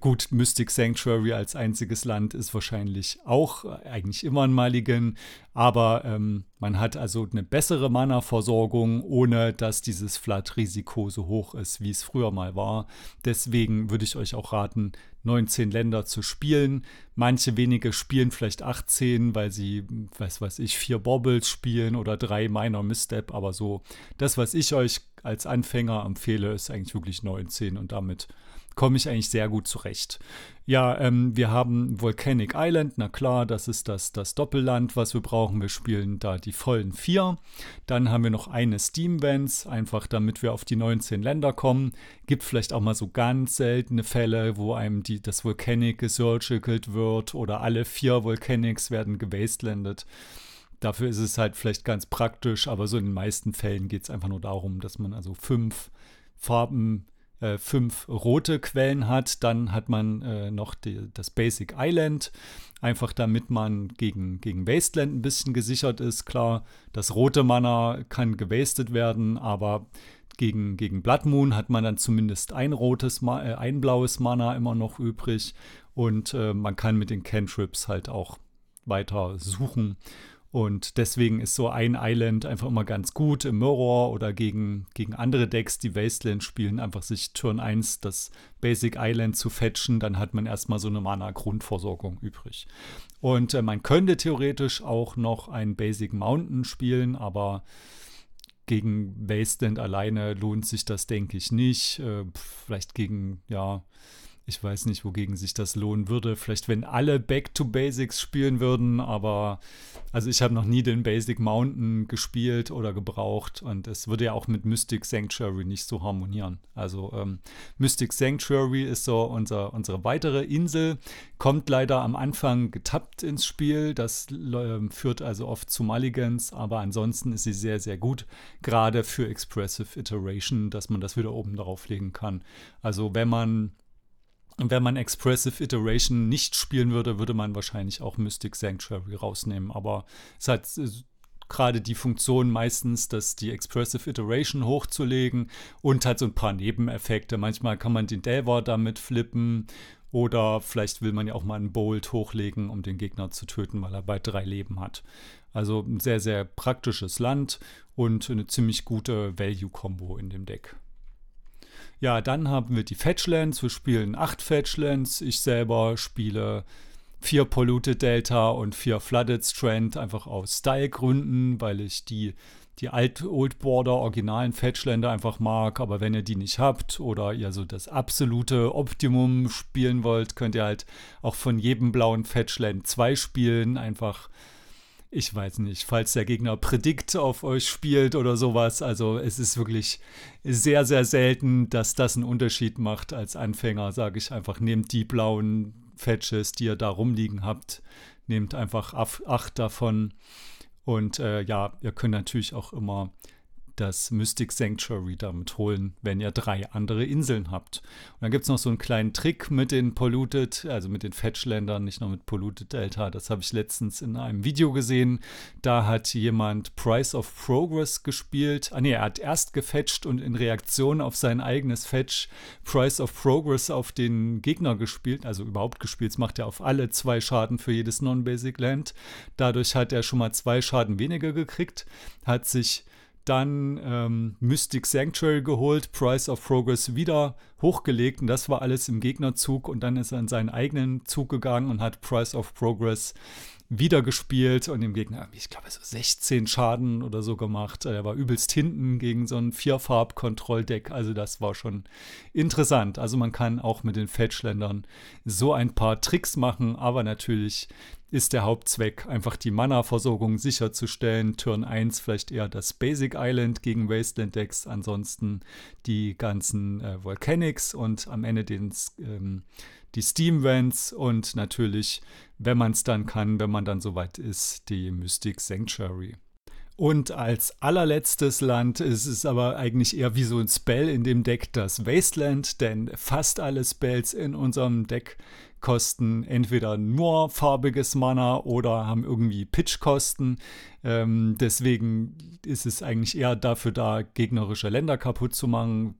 Gut, Mystic Sanctuary als einziges Land ist wahrscheinlich auch äh, eigentlich immer ein Mulligan, aber ähm, man hat also eine bessere Mana-Versorgung, ohne dass dieses Flat-Risiko so hoch ist, wie es früher mal war. Deswegen würde ich euch auch raten, 19 Länder zu spielen. Manche wenige spielen vielleicht 18, weil sie, was weiß ich, vier Bobbles spielen oder drei Minor Misstep, aber so das, was ich euch als Anfänger empfehle, ist eigentlich wirklich 19 und damit komme ich eigentlich sehr gut zurecht. Ja, ähm, wir haben Volcanic Island, na klar, das ist das, das Doppelland, was wir brauchen. Wir spielen da die vollen vier. Dann haben wir noch eine Steam-Vents, einfach damit wir auf die 19 Länder kommen. Gibt vielleicht auch mal so ganz seltene Fälle, wo einem die, das Volcanic gesurgicalt wird oder alle vier Volcanics werden gewastelandet. Dafür ist es halt vielleicht ganz praktisch, aber so in den meisten Fällen geht es einfach nur darum, dass man also fünf Farben äh, fünf rote Quellen hat. Dann hat man äh, noch die, das Basic Island, einfach damit man gegen, gegen Wasteland ein bisschen gesichert ist. Klar, das rote Mana kann gewastet werden, aber gegen, gegen Blood Moon hat man dann zumindest ein rotes, äh, ein blaues Mana immer noch übrig und äh, man kann mit den Cantrips halt auch weiter suchen und deswegen ist so ein Island einfach immer ganz gut im Mirror oder gegen, gegen andere Decks, die Wasteland spielen, einfach sich Turn 1 das Basic Island zu fetchen. Dann hat man erstmal so eine Mana-Grundversorgung übrig. Und äh, man könnte theoretisch auch noch ein Basic Mountain spielen, aber gegen Wasteland alleine lohnt sich das, denke ich, nicht. Äh, vielleicht gegen, ja, Ich weiß nicht, wogegen sich das lohnen würde. Vielleicht, wenn alle Back to Basics spielen würden, aber also ich habe noch nie den Basic Mountain gespielt oder gebraucht und es würde ja auch mit Mystic Sanctuary nicht so harmonieren. Also ähm, Mystic Sanctuary ist so unser, unsere weitere Insel, kommt leider am Anfang getappt ins Spiel. Das äh, führt also oft zu Mulligans, aber ansonsten ist sie sehr, sehr gut, gerade für Expressive Iteration, dass man das wieder oben drauf legen kann. Also wenn man und wenn man Expressive Iteration nicht spielen würde, würde man wahrscheinlich auch Mystic Sanctuary rausnehmen. Aber es hat äh, gerade die Funktion meistens, dass die Expressive Iteration hochzulegen und hat so ein paar Nebeneffekte. Manchmal kann man den Delver damit flippen oder vielleicht will man ja auch mal einen Bolt hochlegen, um den Gegner zu töten, weil er bei drei Leben hat. Also ein sehr, sehr praktisches Land und eine ziemlich gute Value-Kombo in dem Deck. Ja, dann haben wir die Fetchlands. Wir spielen acht Fetchlands. Ich selber spiele vier Polluted Delta und vier Flooded Strand, einfach aus Style-Gründen, weil ich die, die Alt Old Border originalen Fetchländer einfach mag. Aber wenn ihr die nicht habt oder ihr so das absolute Optimum spielen wollt, könnt ihr halt auch von jedem blauen Fetchland zwei spielen. Einfach ich weiß nicht, falls der Gegner Predikt auf euch spielt oder sowas. Also es ist wirklich sehr, sehr selten, dass das einen Unterschied macht. Als Anfänger sage ich einfach, nehmt die blauen Fetches, die ihr da rumliegen habt, nehmt einfach acht davon. Und äh, ja, ihr könnt natürlich auch immer das Mystic Sanctuary damit holen, wenn ihr drei andere Inseln habt. Und dann gibt es noch so einen kleinen Trick mit den Polluted, also mit den Fetchländern, nicht nur mit Polluted Delta. Das habe ich letztens in einem Video gesehen. Da hat jemand Price of Progress gespielt. Ah nee, er hat erst gefetcht und in Reaktion auf sein eigenes Fetch Price of Progress auf den Gegner gespielt, also überhaupt gespielt. Das macht er auf alle zwei Schaden für jedes Non-Basic Land. Dadurch hat er schon mal zwei Schaden weniger gekriegt, hat sich dann ähm, Mystic Sanctuary geholt, Price of Progress wieder hochgelegt und das war alles im Gegnerzug und dann ist er in seinen eigenen Zug gegangen und hat Price of Progress wieder gespielt und dem Gegner, ich glaube, so 16 Schaden oder so gemacht. Er war übelst hinten gegen so ein Vierfarb-Kontrolldeck. Also das war schon interessant. Also man kann auch mit den Fetchländern so ein paar Tricks machen, aber natürlich ist der Hauptzweck, einfach die Mana-Versorgung sicherzustellen. Turn 1 vielleicht eher das Basic Island gegen Wasteland Decks, ansonsten die ganzen äh, Volcanics und am Ende den, ähm, die Steam Vents und natürlich, wenn man es dann kann, wenn man dann soweit ist, die Mystic Sanctuary. Und als allerletztes Land ist es aber eigentlich eher wie so ein Spell in dem Deck das Wasteland, denn fast alle Spells in unserem Deck kosten entweder nur farbiges Mana oder haben irgendwie Pitch-Kosten. Ähm, deswegen ist es eigentlich eher dafür da, gegnerische Länder kaputt zu machen.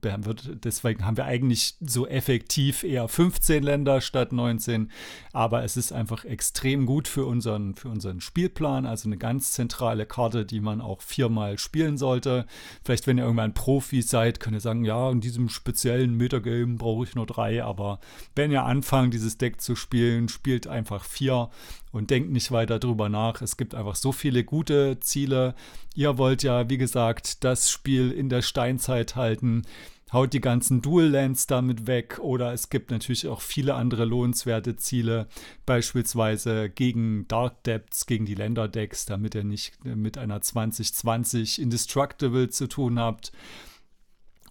Deswegen haben wir eigentlich so effektiv eher 15 Länder statt 19. Aber es ist einfach extrem gut für unseren, für unseren Spielplan. Also eine ganz zentrale Karte, die man auch viermal spielen sollte. Vielleicht, wenn ihr irgendwann Profi seid, könnt ihr sagen, ja, in diesem speziellen Metagame brauche ich nur drei. Aber wenn ihr anfangt, dieses Deck zu spielen, spielt einfach vier und denkt nicht weiter drüber nach. Es gibt einfach so viele gute Ziele. Ihr wollt ja, wie gesagt, das Spiel in der Steinzeit halten. Haut die ganzen Dual Lands damit weg oder es gibt natürlich auch viele andere lohnenswerte Ziele, beispielsweise gegen Dark Depths, gegen die Länderdecks, damit ihr nicht mit einer 2020 Indestructible zu tun habt.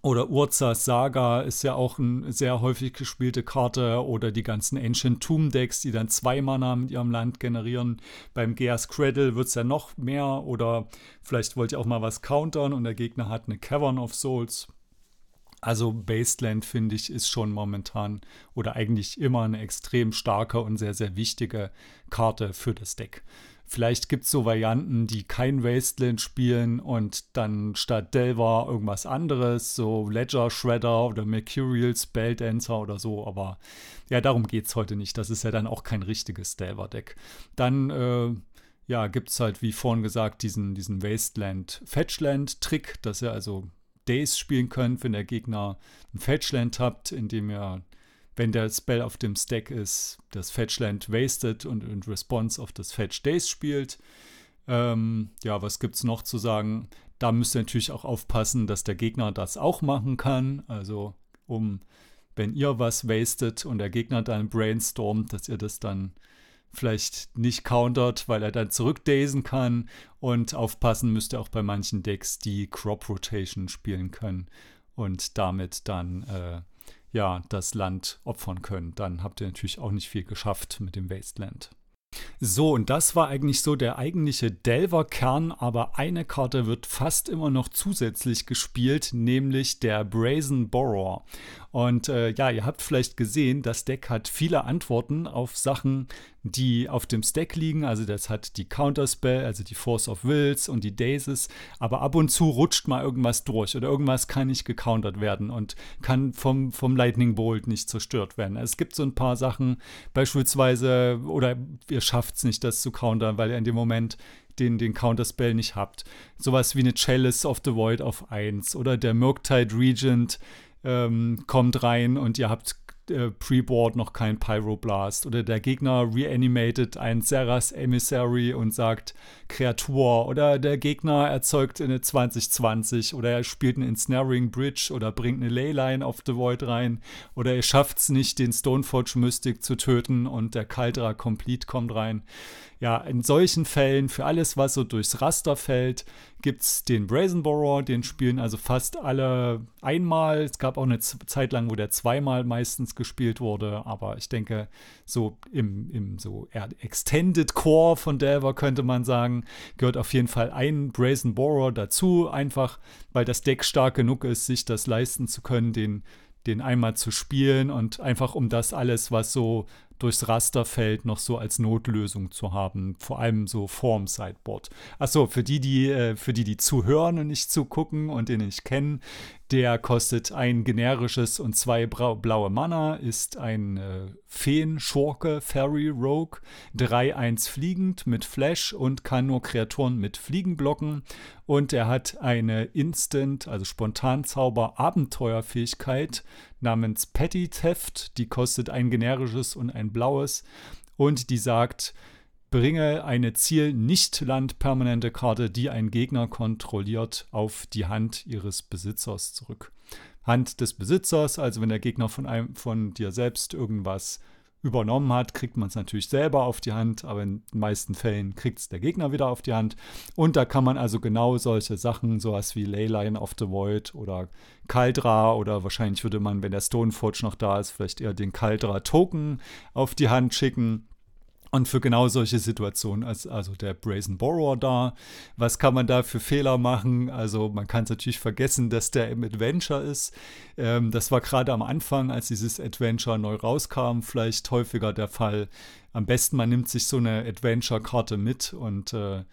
Oder Urzas Saga ist ja auch eine sehr häufig gespielte Karte. Oder die ganzen Ancient Tomb Decks, die dann zwei Mana mit ihrem Land generieren. Beim Geas Cradle wird es ja noch mehr. Oder vielleicht wollt ihr auch mal was countern und der Gegner hat eine Cavern of Souls. Also Baseland finde ich ist schon momentan oder eigentlich immer eine extrem starke und sehr, sehr wichtige Karte für das Deck. Vielleicht gibt es so Varianten, die kein Wasteland spielen und dann statt Delver irgendwas anderes, so Ledger Shredder oder Mercurial Spelldancer oder so. Aber ja, darum geht es heute nicht. Das ist ja dann auch kein richtiges Delver-Deck. Dann äh, ja, gibt es halt, wie vorhin gesagt, diesen, diesen Wasteland-Fetchland-Trick, dass ihr also Days spielen könnt, wenn der Gegner ein Fetchland habt, indem ihr wenn der Spell auf dem Stack ist, das Fetchland wasted und in Response auf das Fetch Days spielt. Ähm, ja, was gibt es noch zu sagen? Da müsst ihr natürlich auch aufpassen, dass der Gegner das auch machen kann. Also um wenn ihr was wastet und der Gegner dann brainstormt, dass ihr das dann vielleicht nicht countert, weil er dann zurückdasen kann. Und aufpassen müsst ihr auch bei manchen Decks, die Crop Rotation spielen können und damit dann äh, ja das Land opfern können. Dann habt ihr natürlich auch nicht viel geschafft mit dem Wasteland. So, und das war eigentlich so der eigentliche Delver-Kern, aber eine Karte wird fast immer noch zusätzlich gespielt, nämlich der Brazen Borrower. Und äh, ja, ihr habt vielleicht gesehen, das Deck hat viele Antworten auf Sachen, die auf dem Stack liegen. Also das hat die Counterspell, also die Force of Wills und die Dazes. Aber ab und zu rutscht mal irgendwas durch oder irgendwas kann nicht gecountert werden und kann vom, vom Lightning Bolt nicht zerstört werden. Es gibt so ein paar Sachen, beispielsweise, oder ihr schafft es nicht, das zu countern, weil ihr in dem Moment den, den Counterspell nicht habt. Sowas wie eine Chalice of the Void auf 1 oder der Murktide Regent ähm, kommt rein und ihr habt äh, Pre-Board noch kein Pyroblast. Oder der Gegner reanimated ein Serras Emissary und sagt Kreatur. Oder der Gegner erzeugt eine 2020. Oder er spielt eine Ensnaring Bridge oder bringt eine Leyline auf The Void rein. Oder er schafft es nicht, den Stoneforge Mystic zu töten und der Kaldra Complete kommt rein. Ja, in solchen Fällen, für alles, was so durchs Raster fällt, gibt es den Brazen Borrower, den spielen also fast alle einmal. Es gab auch eine Zeit lang, wo der zweimal meistens gespielt wurde, aber ich denke, so im, im so Extended Core von Delver könnte man sagen, gehört auf jeden Fall ein Brazen Borrower dazu, einfach weil das Deck stark genug ist, sich das leisten zu können, den den einmal zu spielen und einfach um das alles, was so durchs Raster fällt, noch so als Notlösung zu haben, vor allem so vorm Sideboard. Achso, für die, die, äh, für die, die zuhören und nicht zugucken und den nicht kennen, der kostet ein generisches und zwei blaue Mana, ist ein äh, Feen-Schurke, Fairy Rogue, 3-1 fliegend mit Flash und kann nur Kreaturen mit Fliegen blocken. Und er hat eine Instant, also Spontanzauber Abenteuerfähigkeit namens Petty Theft. Die kostet ein generisches und ein blaues. Und die sagt, Bringe eine Ziel-Nicht-Land-permanente Karte, die ein Gegner kontrolliert, auf die Hand ihres Besitzers zurück. Hand des Besitzers, also wenn der Gegner von, einem, von dir selbst irgendwas übernommen hat, kriegt man es natürlich selber auf die Hand, aber in den meisten Fällen kriegt es der Gegner wieder auf die Hand. Und da kann man also genau solche Sachen, sowas wie Leyline of the Void oder Kaldra oder wahrscheinlich würde man, wenn der Stoneforge noch da ist, vielleicht eher den Kaldra Token auf die Hand schicken und für genau solche Situationen ist also der Brazen Borrower da. Was kann man da für Fehler machen? Also man kann es natürlich vergessen, dass der im Adventure ist. Ähm, das war gerade am Anfang, als dieses Adventure neu rauskam, vielleicht häufiger der Fall. Am besten, man nimmt sich so eine Adventure-Karte mit und äh,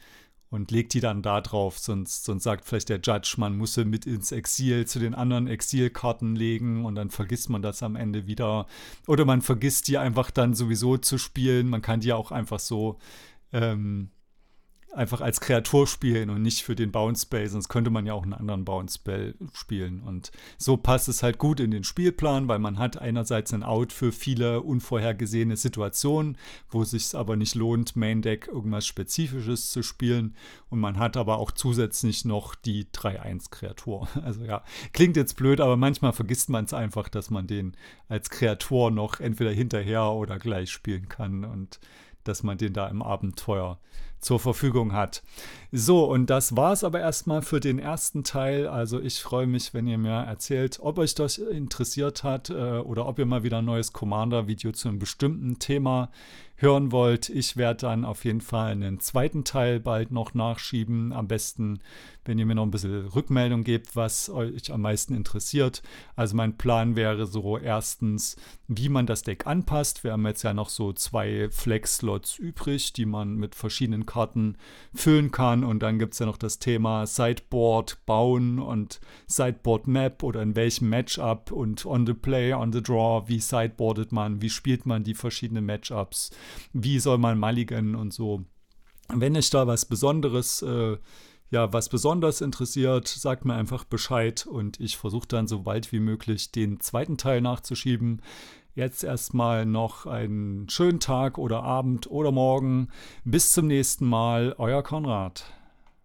und legt die dann da drauf. Sonst, sonst sagt vielleicht der Judge, man muss sie mit ins Exil zu den anderen Exilkarten legen und dann vergisst man das am Ende wieder. Oder man vergisst die einfach dann sowieso zu spielen. Man kann die auch einfach so ähm, einfach als Kreatur spielen und nicht für den Bounce Spell, sonst könnte man ja auch einen anderen Bounce Spell spielen. Und so passt es halt gut in den Spielplan, weil man hat einerseits ein Out für viele unvorhergesehene Situationen, wo es sich aber nicht lohnt, Main Deck irgendwas Spezifisches zu spielen. Und man hat aber auch zusätzlich noch die 3-1-Kreatur. Also ja, klingt jetzt blöd, aber manchmal vergisst man es einfach, dass man den als Kreatur noch entweder hinterher oder gleich spielen kann und dass man den da im Abenteuer zur Verfügung hat. So, und das war es aber erstmal für den ersten Teil. Also ich freue mich, wenn ihr mir erzählt, ob euch das interessiert hat äh, oder ob ihr mal wieder ein neues Commander-Video zu einem bestimmten Thema hören wollt. Ich werde dann auf jeden Fall einen zweiten Teil bald noch nachschieben. Am besten, wenn ihr mir noch ein bisschen Rückmeldung gebt, was euch am meisten interessiert. Also mein Plan wäre so erstens, wie man das Deck anpasst. Wir haben jetzt ja noch so zwei Flex-Slots übrig, die man mit verschiedenen Karten füllen kann. Und dann gibt es ja noch das Thema Sideboard bauen und Sideboard Map oder in welchem Matchup und on the play, on the draw, wie sideboardet man, wie spielt man die verschiedenen Matchups wie soll man mulligan und so. Wenn euch da was Besonderes, äh, ja, was besonders interessiert, sagt mir einfach Bescheid und ich versuche dann so bald wie möglich den zweiten Teil nachzuschieben. Jetzt erstmal noch einen schönen Tag oder Abend oder Morgen. Bis zum nächsten Mal, euer Konrad.